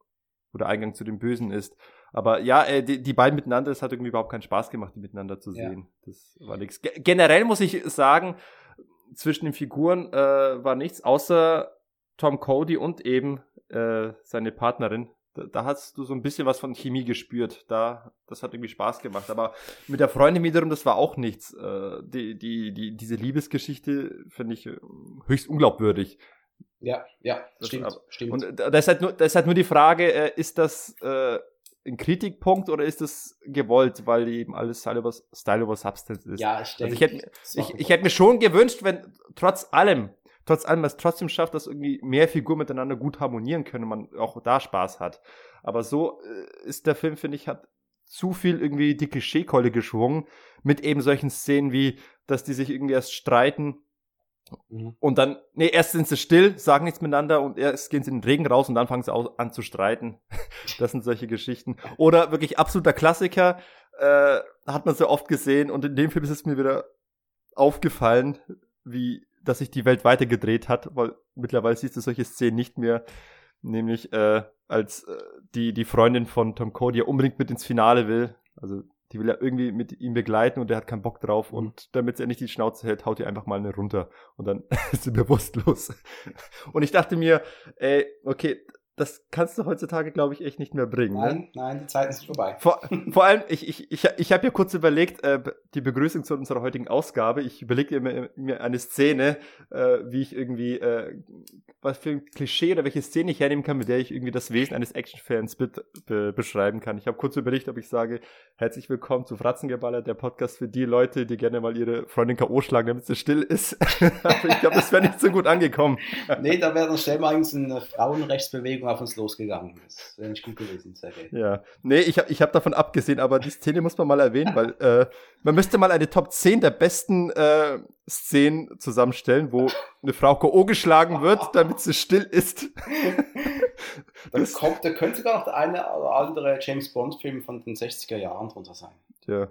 oder Eingang zu dem Bösen ist. Aber ja, äh, die, die beiden miteinander, es hat irgendwie überhaupt keinen Spaß gemacht, die miteinander zu Ja. sehen. Das war nichts. Ge generell muss ich sagen, zwischen den Figuren äh, war nichts, außer Tom Cody und eben äh, seine Partnerin. Da, da hast du so ein bisschen was von Chemie gespürt. Da, das hat irgendwie Spaß gemacht. Aber mit der Freundin wiederum, das war auch nichts. Äh, die, die, die, diese Liebesgeschichte finde ich äh, höchst unglaubwürdig. Ja, ja, Das stimmt, aber- stimmt. Und da da ist halt nur, da ist halt nur die Frage, äh, ist das äh, ein Kritikpunkt oder ist das gewollt, weil eben alles Style over, Style over Substance ist? ja, ich denke, ich hätte- ich, ich hätte mir schon gewünscht, wenn trotz allem, trotz allem es trotzdem schafft, dass irgendwie mehr Figuren miteinander gut harmonieren können und man auch da Spaß hat. Aber so äh, ist der Film, finde ich, hat zu viel irgendwie die Klischeekeule geschwungen mit eben solchen Szenen wie, dass die sich irgendwie erst streiten Mhm. und dann, nee, erst sind sie still, sagen nichts miteinander und erst gehen sie in den Regen raus und dann fangen sie an zu streiten. [laughs] Das sind solche Geschichten. Oder wirklich absoluter Klassiker, äh, hat man so oft gesehen und in dem Film ist es mir wieder aufgefallen, wie, dass sich die Welt weitergedreht hat, weil mittlerweile siehst du solche Szenen nicht mehr, nämlich, äh, als äh, die, die Freundin von Tom Cody ja unbedingt mit ins Finale will, also die will er irgendwie mit ihm begleiten und der hat keinen Bock drauf Mhm. und damit er nicht die Schnauze hält, haut ihr einfach mal eine runter und dann [laughs] ist sie bewusstlos. Und ich dachte mir, ey, okay, das kannst du heutzutage, glaube ich, echt nicht mehr bringen. Ne? Nein, nein, die Zeiten sind vorbei. Vor, vor allem, ich, ich, ich, ich habe ja kurz überlegt, äh, die Begrüßung zu unserer heutigen Ausgabe. Ich überlegte mir, mir eine Szene, äh, wie ich irgendwie, äh, was für ein Klischee oder welche Szene ich hernehmen kann, mit der ich irgendwie das Wesen eines Actionfans be be beschreiben kann. Ich habe kurz überlegt, ob ich sage, herzlich willkommen zu Fratzengeballer, der Podcast für die Leute, die gerne mal ihre Freundin K.O. schlagen, damit sie still ist. [laughs] Aber ich glaube, das wäre nicht so gut angekommen. nee, da wäre dann schnell mal eine Frauenrechtsbewegung auf uns losgegangen. Das wäre nicht gut gewesen, Sergej. Ja, nee, ich habe ich hab davon abgesehen, aber die Szene muss man mal erwähnen, weil äh, man müsste mal eine Top 10 der besten äh, Szenen zusammenstellen, wo eine Frau K.O. geschlagen wird, damit sie still ist. [laughs] Da, kommt, da könnte sogar noch der eine oder andere James Bond-Film von den 60er Jahren drunter sein. Ja,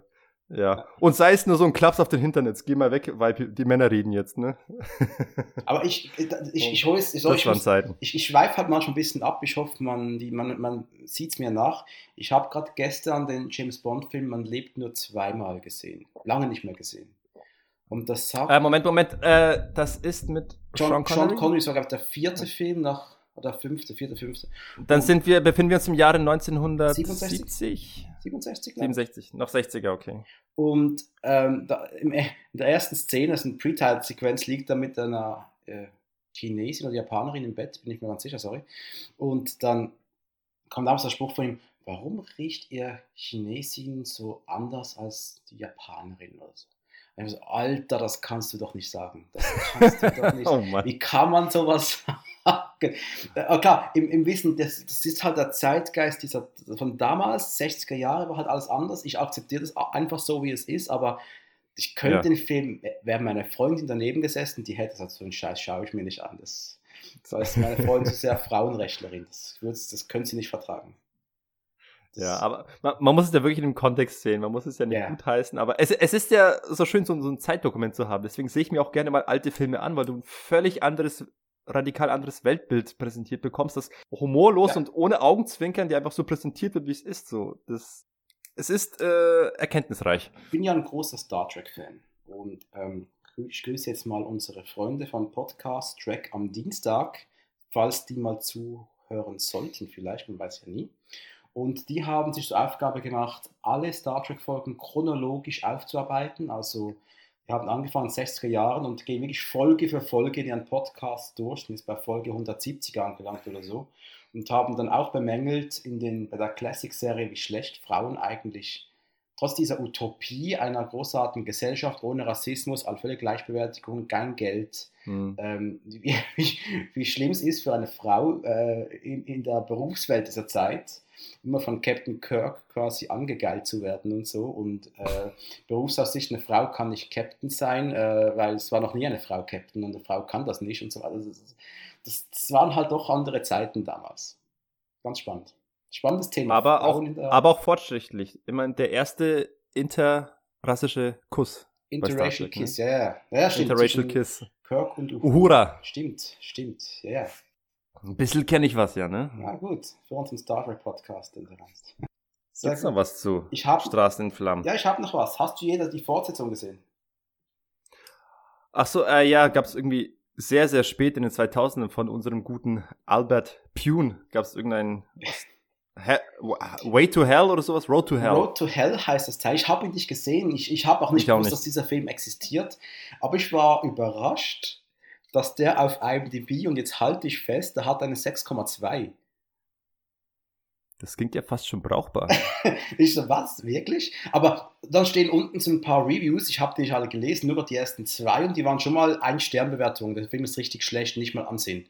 ja. Und sei es nur so ein Klaps auf den Hintern, jetzt geh mal weg, weil die Männer reden jetzt, ne? [laughs] Aber ich, ich, ich, ich hole es, ich, ich, muss- ich, ich schweife halt manchmal ein bisschen ab. Ich hoffe, man, die, man, man sieht es mir nach. Ich habe gerade gestern den James Bond-Film Man lebt nur zweimal gesehen. Lange nicht mehr gesehen. Und das sagt Äh, Moment, Moment, äh, das ist mit John, Sean Sean Connery? Connery, ist, glaube ich, der vierte Film nach, oder fünfte, vierte, fünfte. Dann sind wir, befinden wir uns im Jahre 1970? 67, glaube ich. 67, noch 60er, okay. Und ähm, da, im, in der ersten Szene, das ist eine Pre-Title-Sequenz, liegt er mit einer äh, Chinesin oder Japanerin im Bett, bin ich mir ganz sicher, sorry. Und dann kommt damals der Spruch von ihm, warum riecht ihr Chinesin so anders als die Japanerin oder so? Und ich so, Alter, das kannst du doch nicht sagen. Das kannst du doch [laughs] nicht Oh wie kann man sowas sagen? Äh, klar, im, im Wissen, das, das ist halt der Zeitgeist dieser, von damals, 60er Jahre, war halt alles anders. Ich akzeptiere das einfach so, wie es ist, aber ich könnte Ja. den Film, wäre meine Freundin daneben gesessen, die hätte gesagt, so einen Scheiß schaue ich mir nicht an. Das, das ist meine Freundin ist sehr Frauenrechtlerin. Das, das könnte sie nicht vertragen. Ja, aber man, man muss es ja wirklich in dem Kontext sehen. Man muss es ja nicht Ja. gut heißen. Aber es, es ist ja so schön, so, so ein Zeitdokument zu haben. Deswegen sehe ich mir auch gerne mal alte Filme an, weil du ein völlig anderes, radikal anderes Weltbild präsentiert bekommst, das humorlos Ja. und ohne Augenzwinkern, die einfach so präsentiert wird, wie es ist. So, das, es ist äh, erkenntnisreich. Ich bin ja ein großer Star Trek-Fan und ähm, ich grüße jetzt mal unsere Freunde von Podcast Track am Dienstag, falls die mal zuhören sollten, vielleicht, man weiß ja nie. Und die haben sich zur Aufgabe gemacht, alle Star Trek-Folgen chronologisch aufzuarbeiten. Also, wir haben angefangen in den 60er Jahren und gehen wirklich Folge für Folge in ihren Podcast durch. Und ist bei Folge 170 angelangt oder so. Und haben dann auch bemängelt in den, bei der Classic-Serie, wie schlecht Frauen eigentlich trotz dieser Utopie einer großartigen Gesellschaft ohne Rassismus, allfällige Gleichberechtigung, kein Geld, mhm. ähm, wie, [laughs] wie, wie, schlimm es ist für eine Frau äh, in, in, der Berufswelt dieser Zeit, immer von Captain Kirk quasi angegeilt zu werden und so. Und äh, Berufsaussicht, eine Frau kann nicht Captain sein, äh, weil es war noch nie eine Frau Captain und eine Frau kann das nicht und so weiter. Das, das, das waren halt doch andere Zeiten damals. Ganz spannend. Spannendes Thema. Aber auch, aber auch fortschrittlich. Immer der erste interrassische Kuss. Interracial Trek, Kiss, ne? ja, ja. ja stimmt. Interracial Kiss. Kirk und Uhura. Uhura. Stimmt, stimmt, ja, ja. Ein bisschen kenne ich was, ja, ne? Na gut, für unseren Star Trek Podcast, hast. Gibt's noch was zu ich hab, Straßen in Flammen? Ja, ich habe noch was. Hast du jeder die Fortsetzung gesehen? Ach so, äh, ja, gab es irgendwie sehr, sehr spät in den 2000ern von unserem guten Albert Pune, gab es irgendeinen Way to Hell oder sowas? Road to Hell. Road to Hell heißt das Teil. Ich habe ihn nicht gesehen. Ich, ich habe auch nicht gewusst, dass dieser Film existiert. Aber ich war überrascht, dass der auf IMDb, und jetzt halte ich fest, der hat eine 6,2. Das klingt ja fast schon brauchbar. [laughs] ich so, was? Wirklich? Aber dann stehen unten so ein paar Reviews. Ich habe die nicht alle gelesen, nur die ersten zwei. Und die waren schon mal ein Sternbewertung. Der Film ist richtig schlecht, nicht mal ansehen.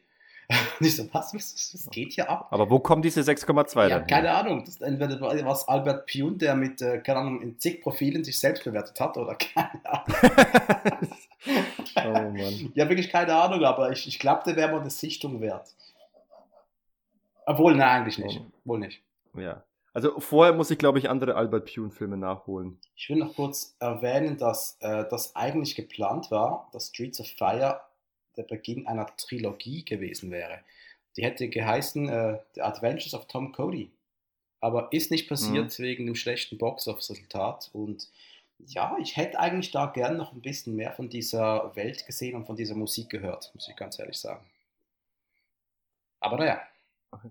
Und [laughs] ich so, was, was, was geht hier ab? Aber wo kommen diese 6,2 Ja, keine Ahnung. Das entweder was Albert Pune, der mit, äh, keine Ahnung, in zig Profilen sich selbst bewertet hat, oder [laughs] keine Ahnung. Oh Mann. [laughs] Ja, wirklich keine Ahnung, aber ich, ich glaube, der wäre mal eine Sichtung wert. Obwohl, nein, eigentlich nicht. Oh. Wohl nicht. Ja. Also vorher muss ich, glaube ich, andere Albert Pune-Filme nachholen. Ich will noch kurz erwähnen, dass äh, das eigentlich geplant war, dass Streets of Fire der Beginn einer Trilogie gewesen wäre. Die hätte geheißen äh, The Adventures of Tom Cody. Aber ist nicht passiert mhm. wegen dem schlechten Box-Office-Resultat. Und ja, ich hätte eigentlich da gern noch ein bisschen mehr von dieser Welt gesehen und von dieser Musik gehört, muss ich ganz ehrlich sagen. Aber naja. Okay.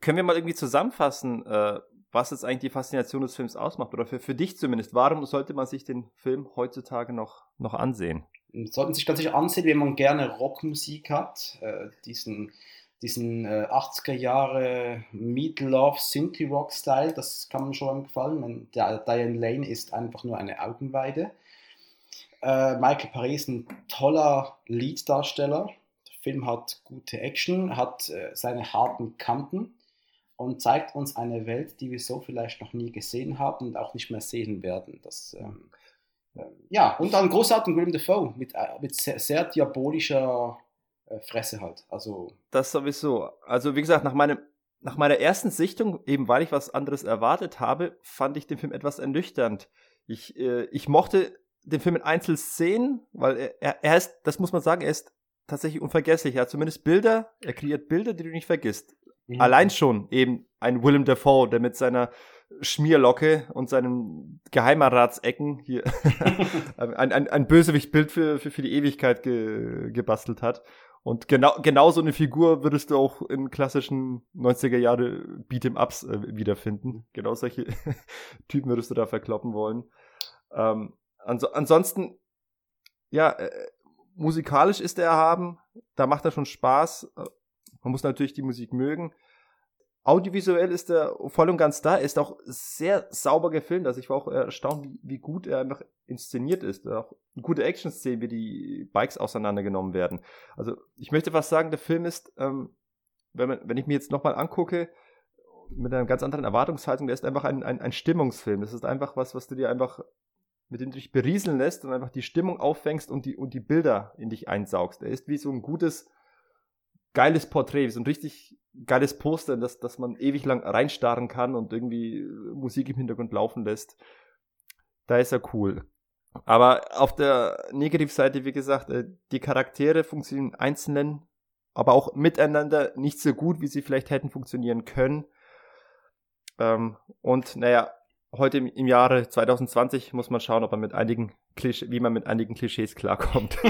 Können wir mal irgendwie zusammenfassen, äh, was jetzt eigentlich die Faszination des Films ausmacht? Oder für, für dich zumindest. Warum sollte man sich den Film heutzutage noch, noch ansehen? sollten sich ganz sicher ansehen, wenn man gerne Rockmusik hat, äh, diesen, diesen äh, 80er Jahre Meat Love Synthie Rock Style, das kann man schon gefallen. Der Diane Lane ist einfach nur eine Augenweide. Äh, Michael Paris ist ein toller Leaddarsteller. Der Film hat gute Action, hat äh, seine harten Kanten und zeigt uns eine Welt, die wir so vielleicht noch nie gesehen haben und auch nicht mehr sehen werden. Das ähm, ja, und dann großartigen Willem Dafoe mit, äh, mit sehr, sehr diabolischer äh, Fresse halt. Also. Das sowieso. Also, wie gesagt, nach meinem, nach meiner ersten Sichtung, eben weil ich was anderes erwartet habe, fand ich den Film etwas ernüchternd. Ich, äh, ich mochte den Film in Einzelszenen, weil er, er, er ist, das muss man sagen, er ist tatsächlich unvergesslich. Er hat zumindest Bilder, er kreiert Bilder, die du nicht vergisst. Mhm. Allein schon eben ein Willem Dafoe, der mit seiner Schmierlocke und seinen Geheimeratsecken hier [laughs] [laughs] ein, ein, ein Bösewichtbild für, für, für die Ewigkeit ge, gebastelt hat. Und genau, genau so eine Figur würdest du auch in klassischen 90er Jahre Beat'em-Ups äh, wiederfinden. Genau solche [laughs] Typen würdest du da verkloppen wollen. Ähm, ans ansonsten, ja, äh, musikalisch ist er erhaben. Da macht er schon Spaß. Man muss natürlich die Musik mögen. Audiovisuell ist er voll und ganz da, er ist auch sehr sauber gefilmt. Also ich war auch erstaunt, wie, wie gut er einfach inszeniert ist. Auch gute Action-Szene, wie die Bikes auseinandergenommen werden. Also ich möchte fast sagen, der Film ist, ähm, wenn, man, wenn ich mir jetzt nochmal angucke, mit einer ganz anderen Erwartungshaltung, der ist einfach ein, ein, ein Stimmungsfilm. Das ist einfach was, was du dir einfach, mit dem du dich berieseln lässt und einfach die Stimmung auffängst und die, und die Bilder in dich einsaugst. Er ist wie so ein gutes, geiles Porträt, so ein richtig geiles Poster, dass, dass man ewig lang reinstarren kann und irgendwie Musik im Hintergrund laufen lässt. Da ist er cool. Aber auf der Negativseite, wie gesagt, äh, die Charaktere funktionieren einzelnen, aber auch miteinander nicht so gut, wie sie vielleicht hätten funktionieren können. Ähm, und naja, heute im, im Jahre 2020 muss man schauen, ob man mit einigen Klisch wie man mit einigen Klischees klarkommt. [laughs]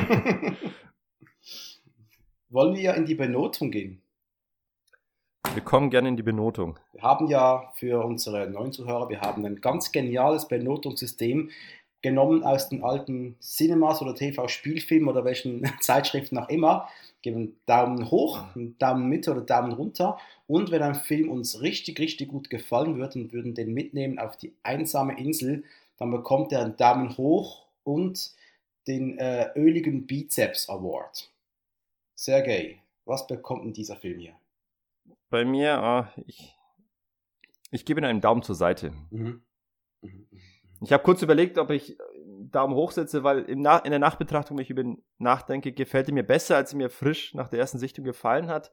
[laughs] Wollen wir in die Benotung gehen? Wir kommen gerne in die Benotung. Wir haben ja für unsere neuen Zuhörer, wir haben ein ganz geniales Benotungssystem genommen aus den alten Cinemas oder TV-Spielfilmen oder welchen [laughs] Zeitschriften auch immer. Geben einen Daumen hoch, einen Daumen Mitte oder Daumen runter. Und wenn ein Film uns richtig, richtig gut gefallen würde und würden den mitnehmen auf die einsame Insel, dann bekommt er einen Daumen hoch und den äh, öligen Bizeps Award. Sergej, was bekommt denn dieser Film hier? Bei mir, äh, ich, ich gebe ihm einen Daumen zur Seite. Mhm. Mhm. mhm. Ich habe kurz überlegt, ob ich Daumen hoch setze, weil in der Nachbetrachtung, wenn ich über ihn nachdenke, gefällt er mir besser, als er mir frisch nach der ersten Sichtung gefallen hat.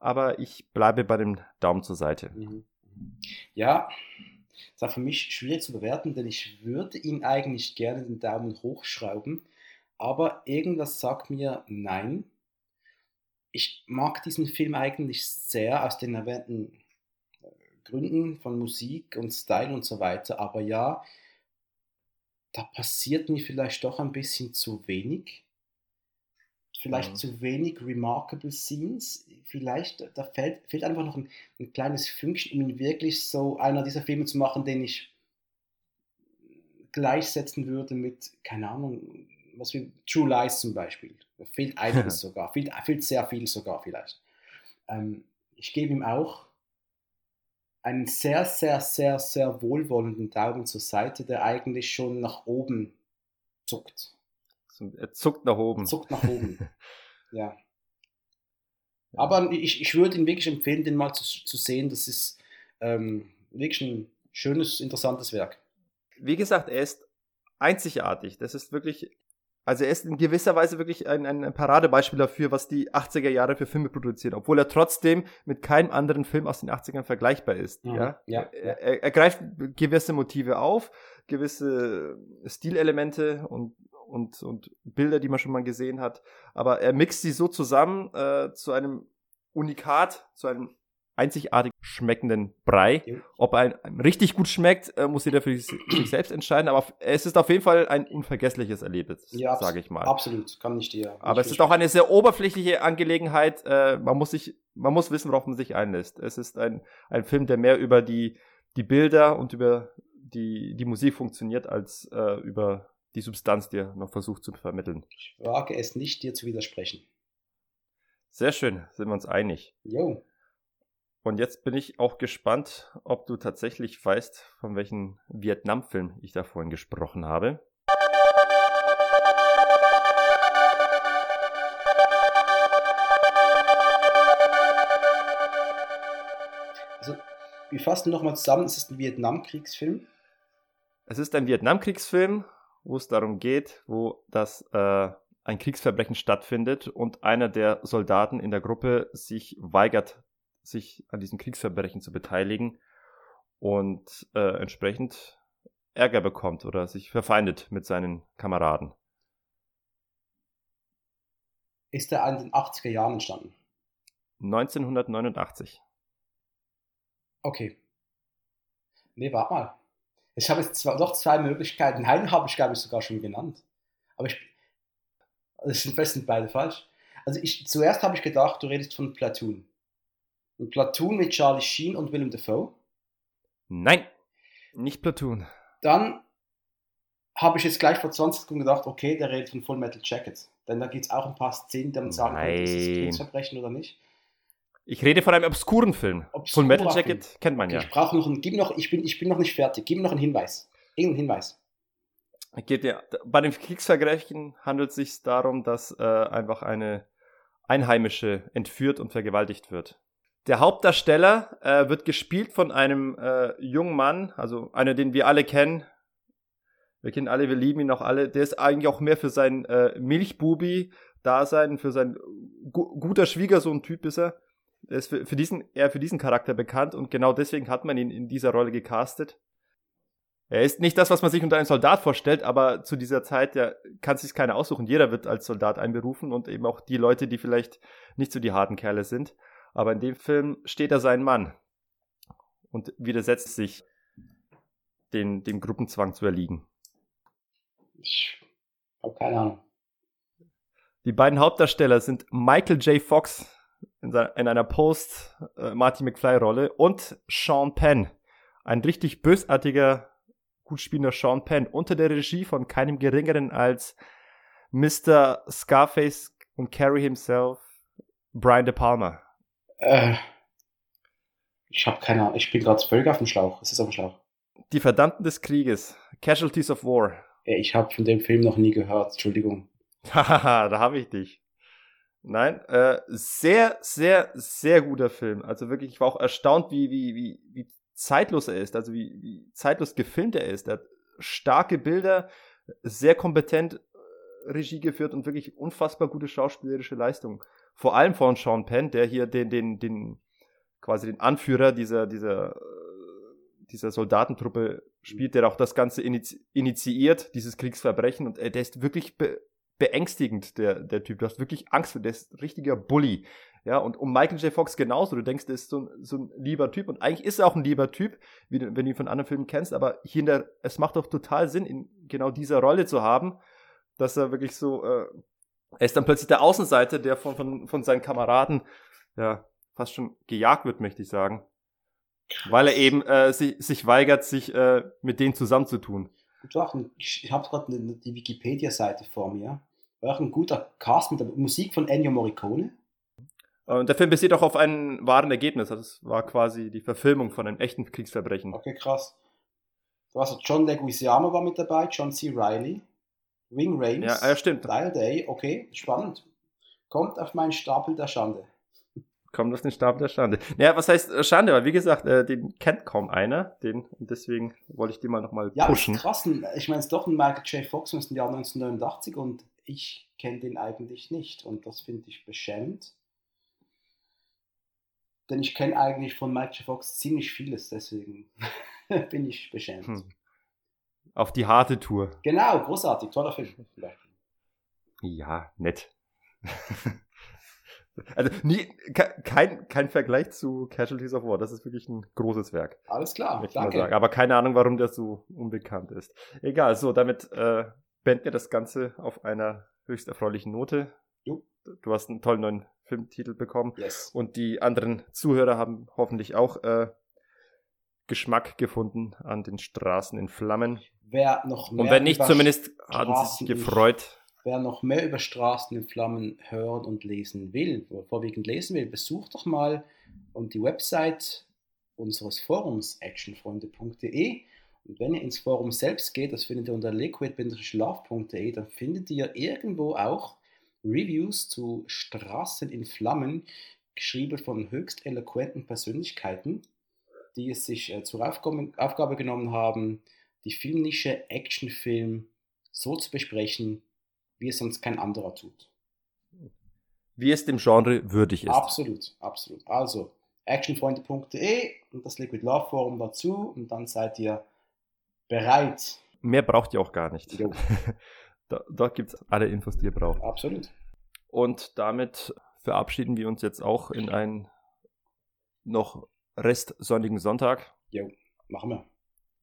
Aber ich bleibe bei dem Daumen zur Seite. Mhm. Ja, ist auch für mich schwierig zu bewerten, denn ich würde ihn eigentlich gerne den Daumen hochschrauben. Aber irgendwas sagt mir nein. Ich mag diesen Film eigentlich sehr aus den erwähnten äh, Gründen von Musik und Style und so weiter. Aber ja, da passiert mir vielleicht doch ein bisschen zu wenig. Vielleicht ja. zu wenig remarkable Scenes. Vielleicht, da fehlt, fehlt einfach noch ein, ein kleines Fünkchen, um ihn wirklich so einer dieser Filme zu machen, den ich gleichsetzen würde mit, keine Ahnung, was wie True Lies zum Beispiel. Fehlt [laughs] einiges sogar, fehlt, fehlt sehr viel sogar vielleicht. Ähm, ich gebe ihm auch einen sehr, sehr, sehr, sehr wohlwollenden Daumen zur Seite, der eigentlich schon nach oben zuckt. Er zuckt nach oben. Zuckt nach oben. [laughs] ja. Aber ich, ich würde ihn wirklich empfehlen, den mal zu, zu sehen. Das ist ähm, wirklich ein schönes, interessantes Werk. Wie gesagt, er ist einzigartig. Das ist wirklich also er ist in gewisser Weise wirklich ein, ein Paradebeispiel dafür, was die 80er Jahre für Filme produzieren, obwohl er trotzdem mit keinem anderen Film aus den 80ern vergleichbar ist. Mhm. Ja? ja, er, er, er, greift gewisse Motive auf, gewisse Stilelemente und, und, und Bilder, die man schon mal gesehen hat, aber er mixt sie so zusammen äh, zu einem Unikat, zu einem einzigartig schmeckenden Brei. Ob er ein, richtig gut schmeckt, äh, muss jeder für sich, selbst entscheiden, aber es ist auf jeden Fall ein unvergessliches Erlebnis, ja, sage ich mal. Absolut, kann ich dir. Aber es ist auch eine sehr oberflächliche Angelegenheit. Äh, man muss sich, man muss wissen, worauf man sich einlässt. Es ist ein, ein Film, der mehr über die, die Bilder und über die, die Musik funktioniert, als äh, über die Substanz, die er noch versucht zu vermitteln. Ich wage es nicht, dir zu widersprechen. Sehr schön, sind wir uns einig. Jo. Und jetzt bin ich auch gespannt, ob du tatsächlich weißt, von welchem Vietnam-Film ich da vorhin gesprochen habe. Also, wir fassen nochmal zusammen, es ist ein Vietnamkriegsfilm. Es ist ein Vietnamkriegsfilm, wo es darum geht, wo das äh, ein Kriegsverbrechen stattfindet und einer der Soldaten in der Gruppe sich weigert sich an diesen Kriegsverbrechen zu beteiligen und äh, entsprechend Ärger bekommt oder sich verfeindet mit seinen Kameraden. Ist er in den 80er Jahren entstanden? 1989. Okay. Nee, warte mal. Ich habe jetzt zwar noch zwei Möglichkeiten. Einen habe ich, glaube ich, sogar schon genannt. Aber ich. Das sind, das sind beide falsch. Also ich, zuerst habe ich gedacht, du redest von Platoon. Ein Platoon mit Charlie Sheen und Willem Dafoe? Nein, nicht Platoon. Dann habe ich jetzt gleich vor 20 Sekunden gedacht, okay, der redet von Full Metal Jacket. Denn da gibt es auch ein paar Szenen, die man sagen kann, ist es Kriegsverbrechen oder nicht. Ich rede von einem obskuren Film. Obskurer Full Metal Jacket Film. kennt man okay, ja. Ich brauche noch einen, gib noch, ich bin, ich bin noch nicht fertig. Gib mir noch einen Hinweis. Irgendeinen Hinweis. Geht ja, bei den Kriegsverbrechen handelt es sich darum, dass äh, einfach eine Einheimische entführt und vergewaltigt wird. Der Hauptdarsteller äh, wird gespielt von einem äh, jungen Mann, also einer, den wir alle kennen. Wir kennen alle, wir lieben ihn auch alle. Der ist eigentlich auch mehr für sein äh, Milchbubi-Dasein, für sein gu guter Schwiegersohn-Typ ist er. Er ist für, für, diesen, eher für diesen Charakter bekannt und genau deswegen hat man ihn in dieser Rolle gecastet. Er ist nicht das, was man sich unter einem Soldat vorstellt, aber zu dieser Zeit ja, kann sich keiner aussuchen. Jeder wird als Soldat einberufen und eben auch die Leute, die vielleicht nicht so die harten Kerle sind. Aber in dem Film steht er sein Mann und widersetzt sich. den, dem Gruppenzwang zu erliegen? Ich habe keine Ahnung. Die beiden Hauptdarsteller sind Michael J. Fox in, in einer Post-Marty äh, McFly-Rolle und Sean Penn, ein richtig bösartiger, gut spielender Sean Penn, unter der Regie von keinem geringeren als Mr. Scarface und Carrie himself, Brian De Palma. Äh, ich habe keine Ahnung. Ich bin gerade völlig auf dem Schlauch. Es ist auf dem Schlauch. Die Verdammten des Krieges. Casualties of War. Ich habe von dem Film noch nie gehört. Entschuldigung. [laughs] Haha, da habe ich dich. Nein, äh, sehr, sehr, sehr guter Film. Also wirklich, ich war auch erstaunt, wie, wie, wie, wie zeitlos er ist, also wie, wie zeitlos gefilmt er ist. Er hat starke Bilder, sehr kompetent äh, Regie geführt und wirklich unfassbar gute schauspielerische Leistung. Vor allem von Sean Penn, der hier den, den, den, quasi den Anführer dieser, dieser, äh, dieser Soldatentruppe spielt, der auch das Ganze initiiert, dieses Kriegsverbrechen und äh, der ist wirklich be beängstigend, der, der Typ. Du hast wirklich Angst der ist ein richtiger Bully. Ja, und um Michael J. Fox genauso. Du denkst, der ist so ein, so ein lieber Typ. Und eigentlich ist er auch ein lieber Typ, wie, wenn du ihn von anderen Filmen kennst. Aber hier in der, es macht doch total Sinn, in genau dieser Rolle zu haben, dass er wirklich so, äh, er ist dann plötzlich der Außenseiter, der von, von, von seinen Kameraden, ja, fast schon gejagt wird, möchte ich sagen. Weil er eben äh, sich, sich weigert, sich äh, mit denen zusammenzutun. Ich habe gerade die Wikipedia-Seite vor mir war auch ein guter Cast mit der Musik von Ennio Morricone. Und der Film basiert auch auf einem wahren Ergebnis. Das war quasi die Verfilmung von einem echten Kriegsverbrechen. Okay, krass. Hast John Leguizamo war mit dabei, John C. Reilly, Wing Rames, ja, ja, stimmt. Dial Day, okay, spannend. Kommt auf meinen Stapel der Schande. Kommt auf den Stapel der Schande. Ja, was heißt äh, Schande? Weil, wie gesagt, äh, den kennt kaum einer. Den, und deswegen wollte ich den mal nochmal pushen. Ja, krass. Ich meine, es ist doch ein Michael J. Fox aus dem Jahr 1989 und ich kenne den eigentlich nicht und das finde ich beschämend. Denn ich kenne eigentlich von Michael Fox ziemlich vieles, deswegen [laughs] bin ich beschämt. Hm. Auf die harte Tour. Genau, großartig, toller Film. Ja, nett. [laughs] also nie, kein, kein Vergleich zu Casualties of War, das ist wirklich ein großes Werk. Alles klar, danke. Aber keine Ahnung, warum der so unbekannt ist. Egal, so, damit äh, beenden wir das Ganze auf einer höchst erfreulichen Note. Jo. Du hast einen tollen neuen Filmtitel bekommen. Yes. Und die anderen Zuhörer haben hoffentlich auch äh, Geschmack gefunden an den Straßen in Flammen. Wer noch mehr Und wenn nicht, zumindest haben sie sich gefreut. Wer noch mehr über Straßen in Flammen hören und lesen will, vorwiegend lesen will, besucht doch mal und die Website unseres Forums actionfreunde.de und wenn ihr ins Forum selbst geht, das findet ihr unter liquid-love.de, dann findet ihr irgendwo auch Reviews zu Straßen in Flammen, geschrieben von höchst eloquenten Persönlichkeiten, die es sich äh, zur Aufgabe, genommen haben, die filmnische Actionfilm so zu besprechen, wie es sonst kein anderer tut. Wie es dem Genre würdig ist. Absolut, absolut. Also actionfreunde.de und das Liquid Love Forum dazu und dann seid ihr bereit. Mehr braucht ihr auch gar nicht. [laughs] da, dort gibt es alle Infos, die ihr braucht. Absolut. Und damit verabschieden wir uns jetzt auch in einen noch Rest sonnigen Sonntag. Jo, machen wir.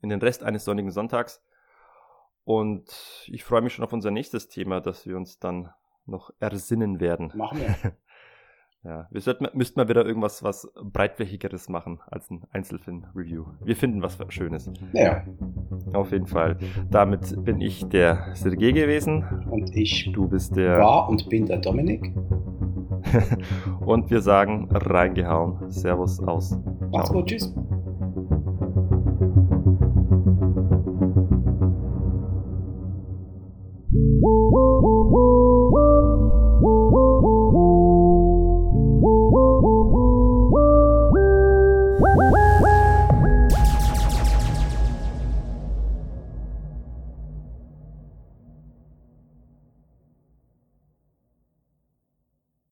In den Rest eines sonnigen Sonntags. Und ich freue mich schon auf unser nächstes Thema, das wir uns dann noch ersinnen werden. Machen wir. [laughs] Ja, wir sollten, müssten mal wieder irgendwas was breitflächigeres machen als ein Einzelfilm-Review. Wir finden was Schönes. Ja. Auf jeden Fall. Damit bin ich der Sergei gewesen. Und ich. Du bist der. War und bin der Dominik. [laughs] und wir sagen reingehauen. Servus aus. Macht's gut. Tschüss.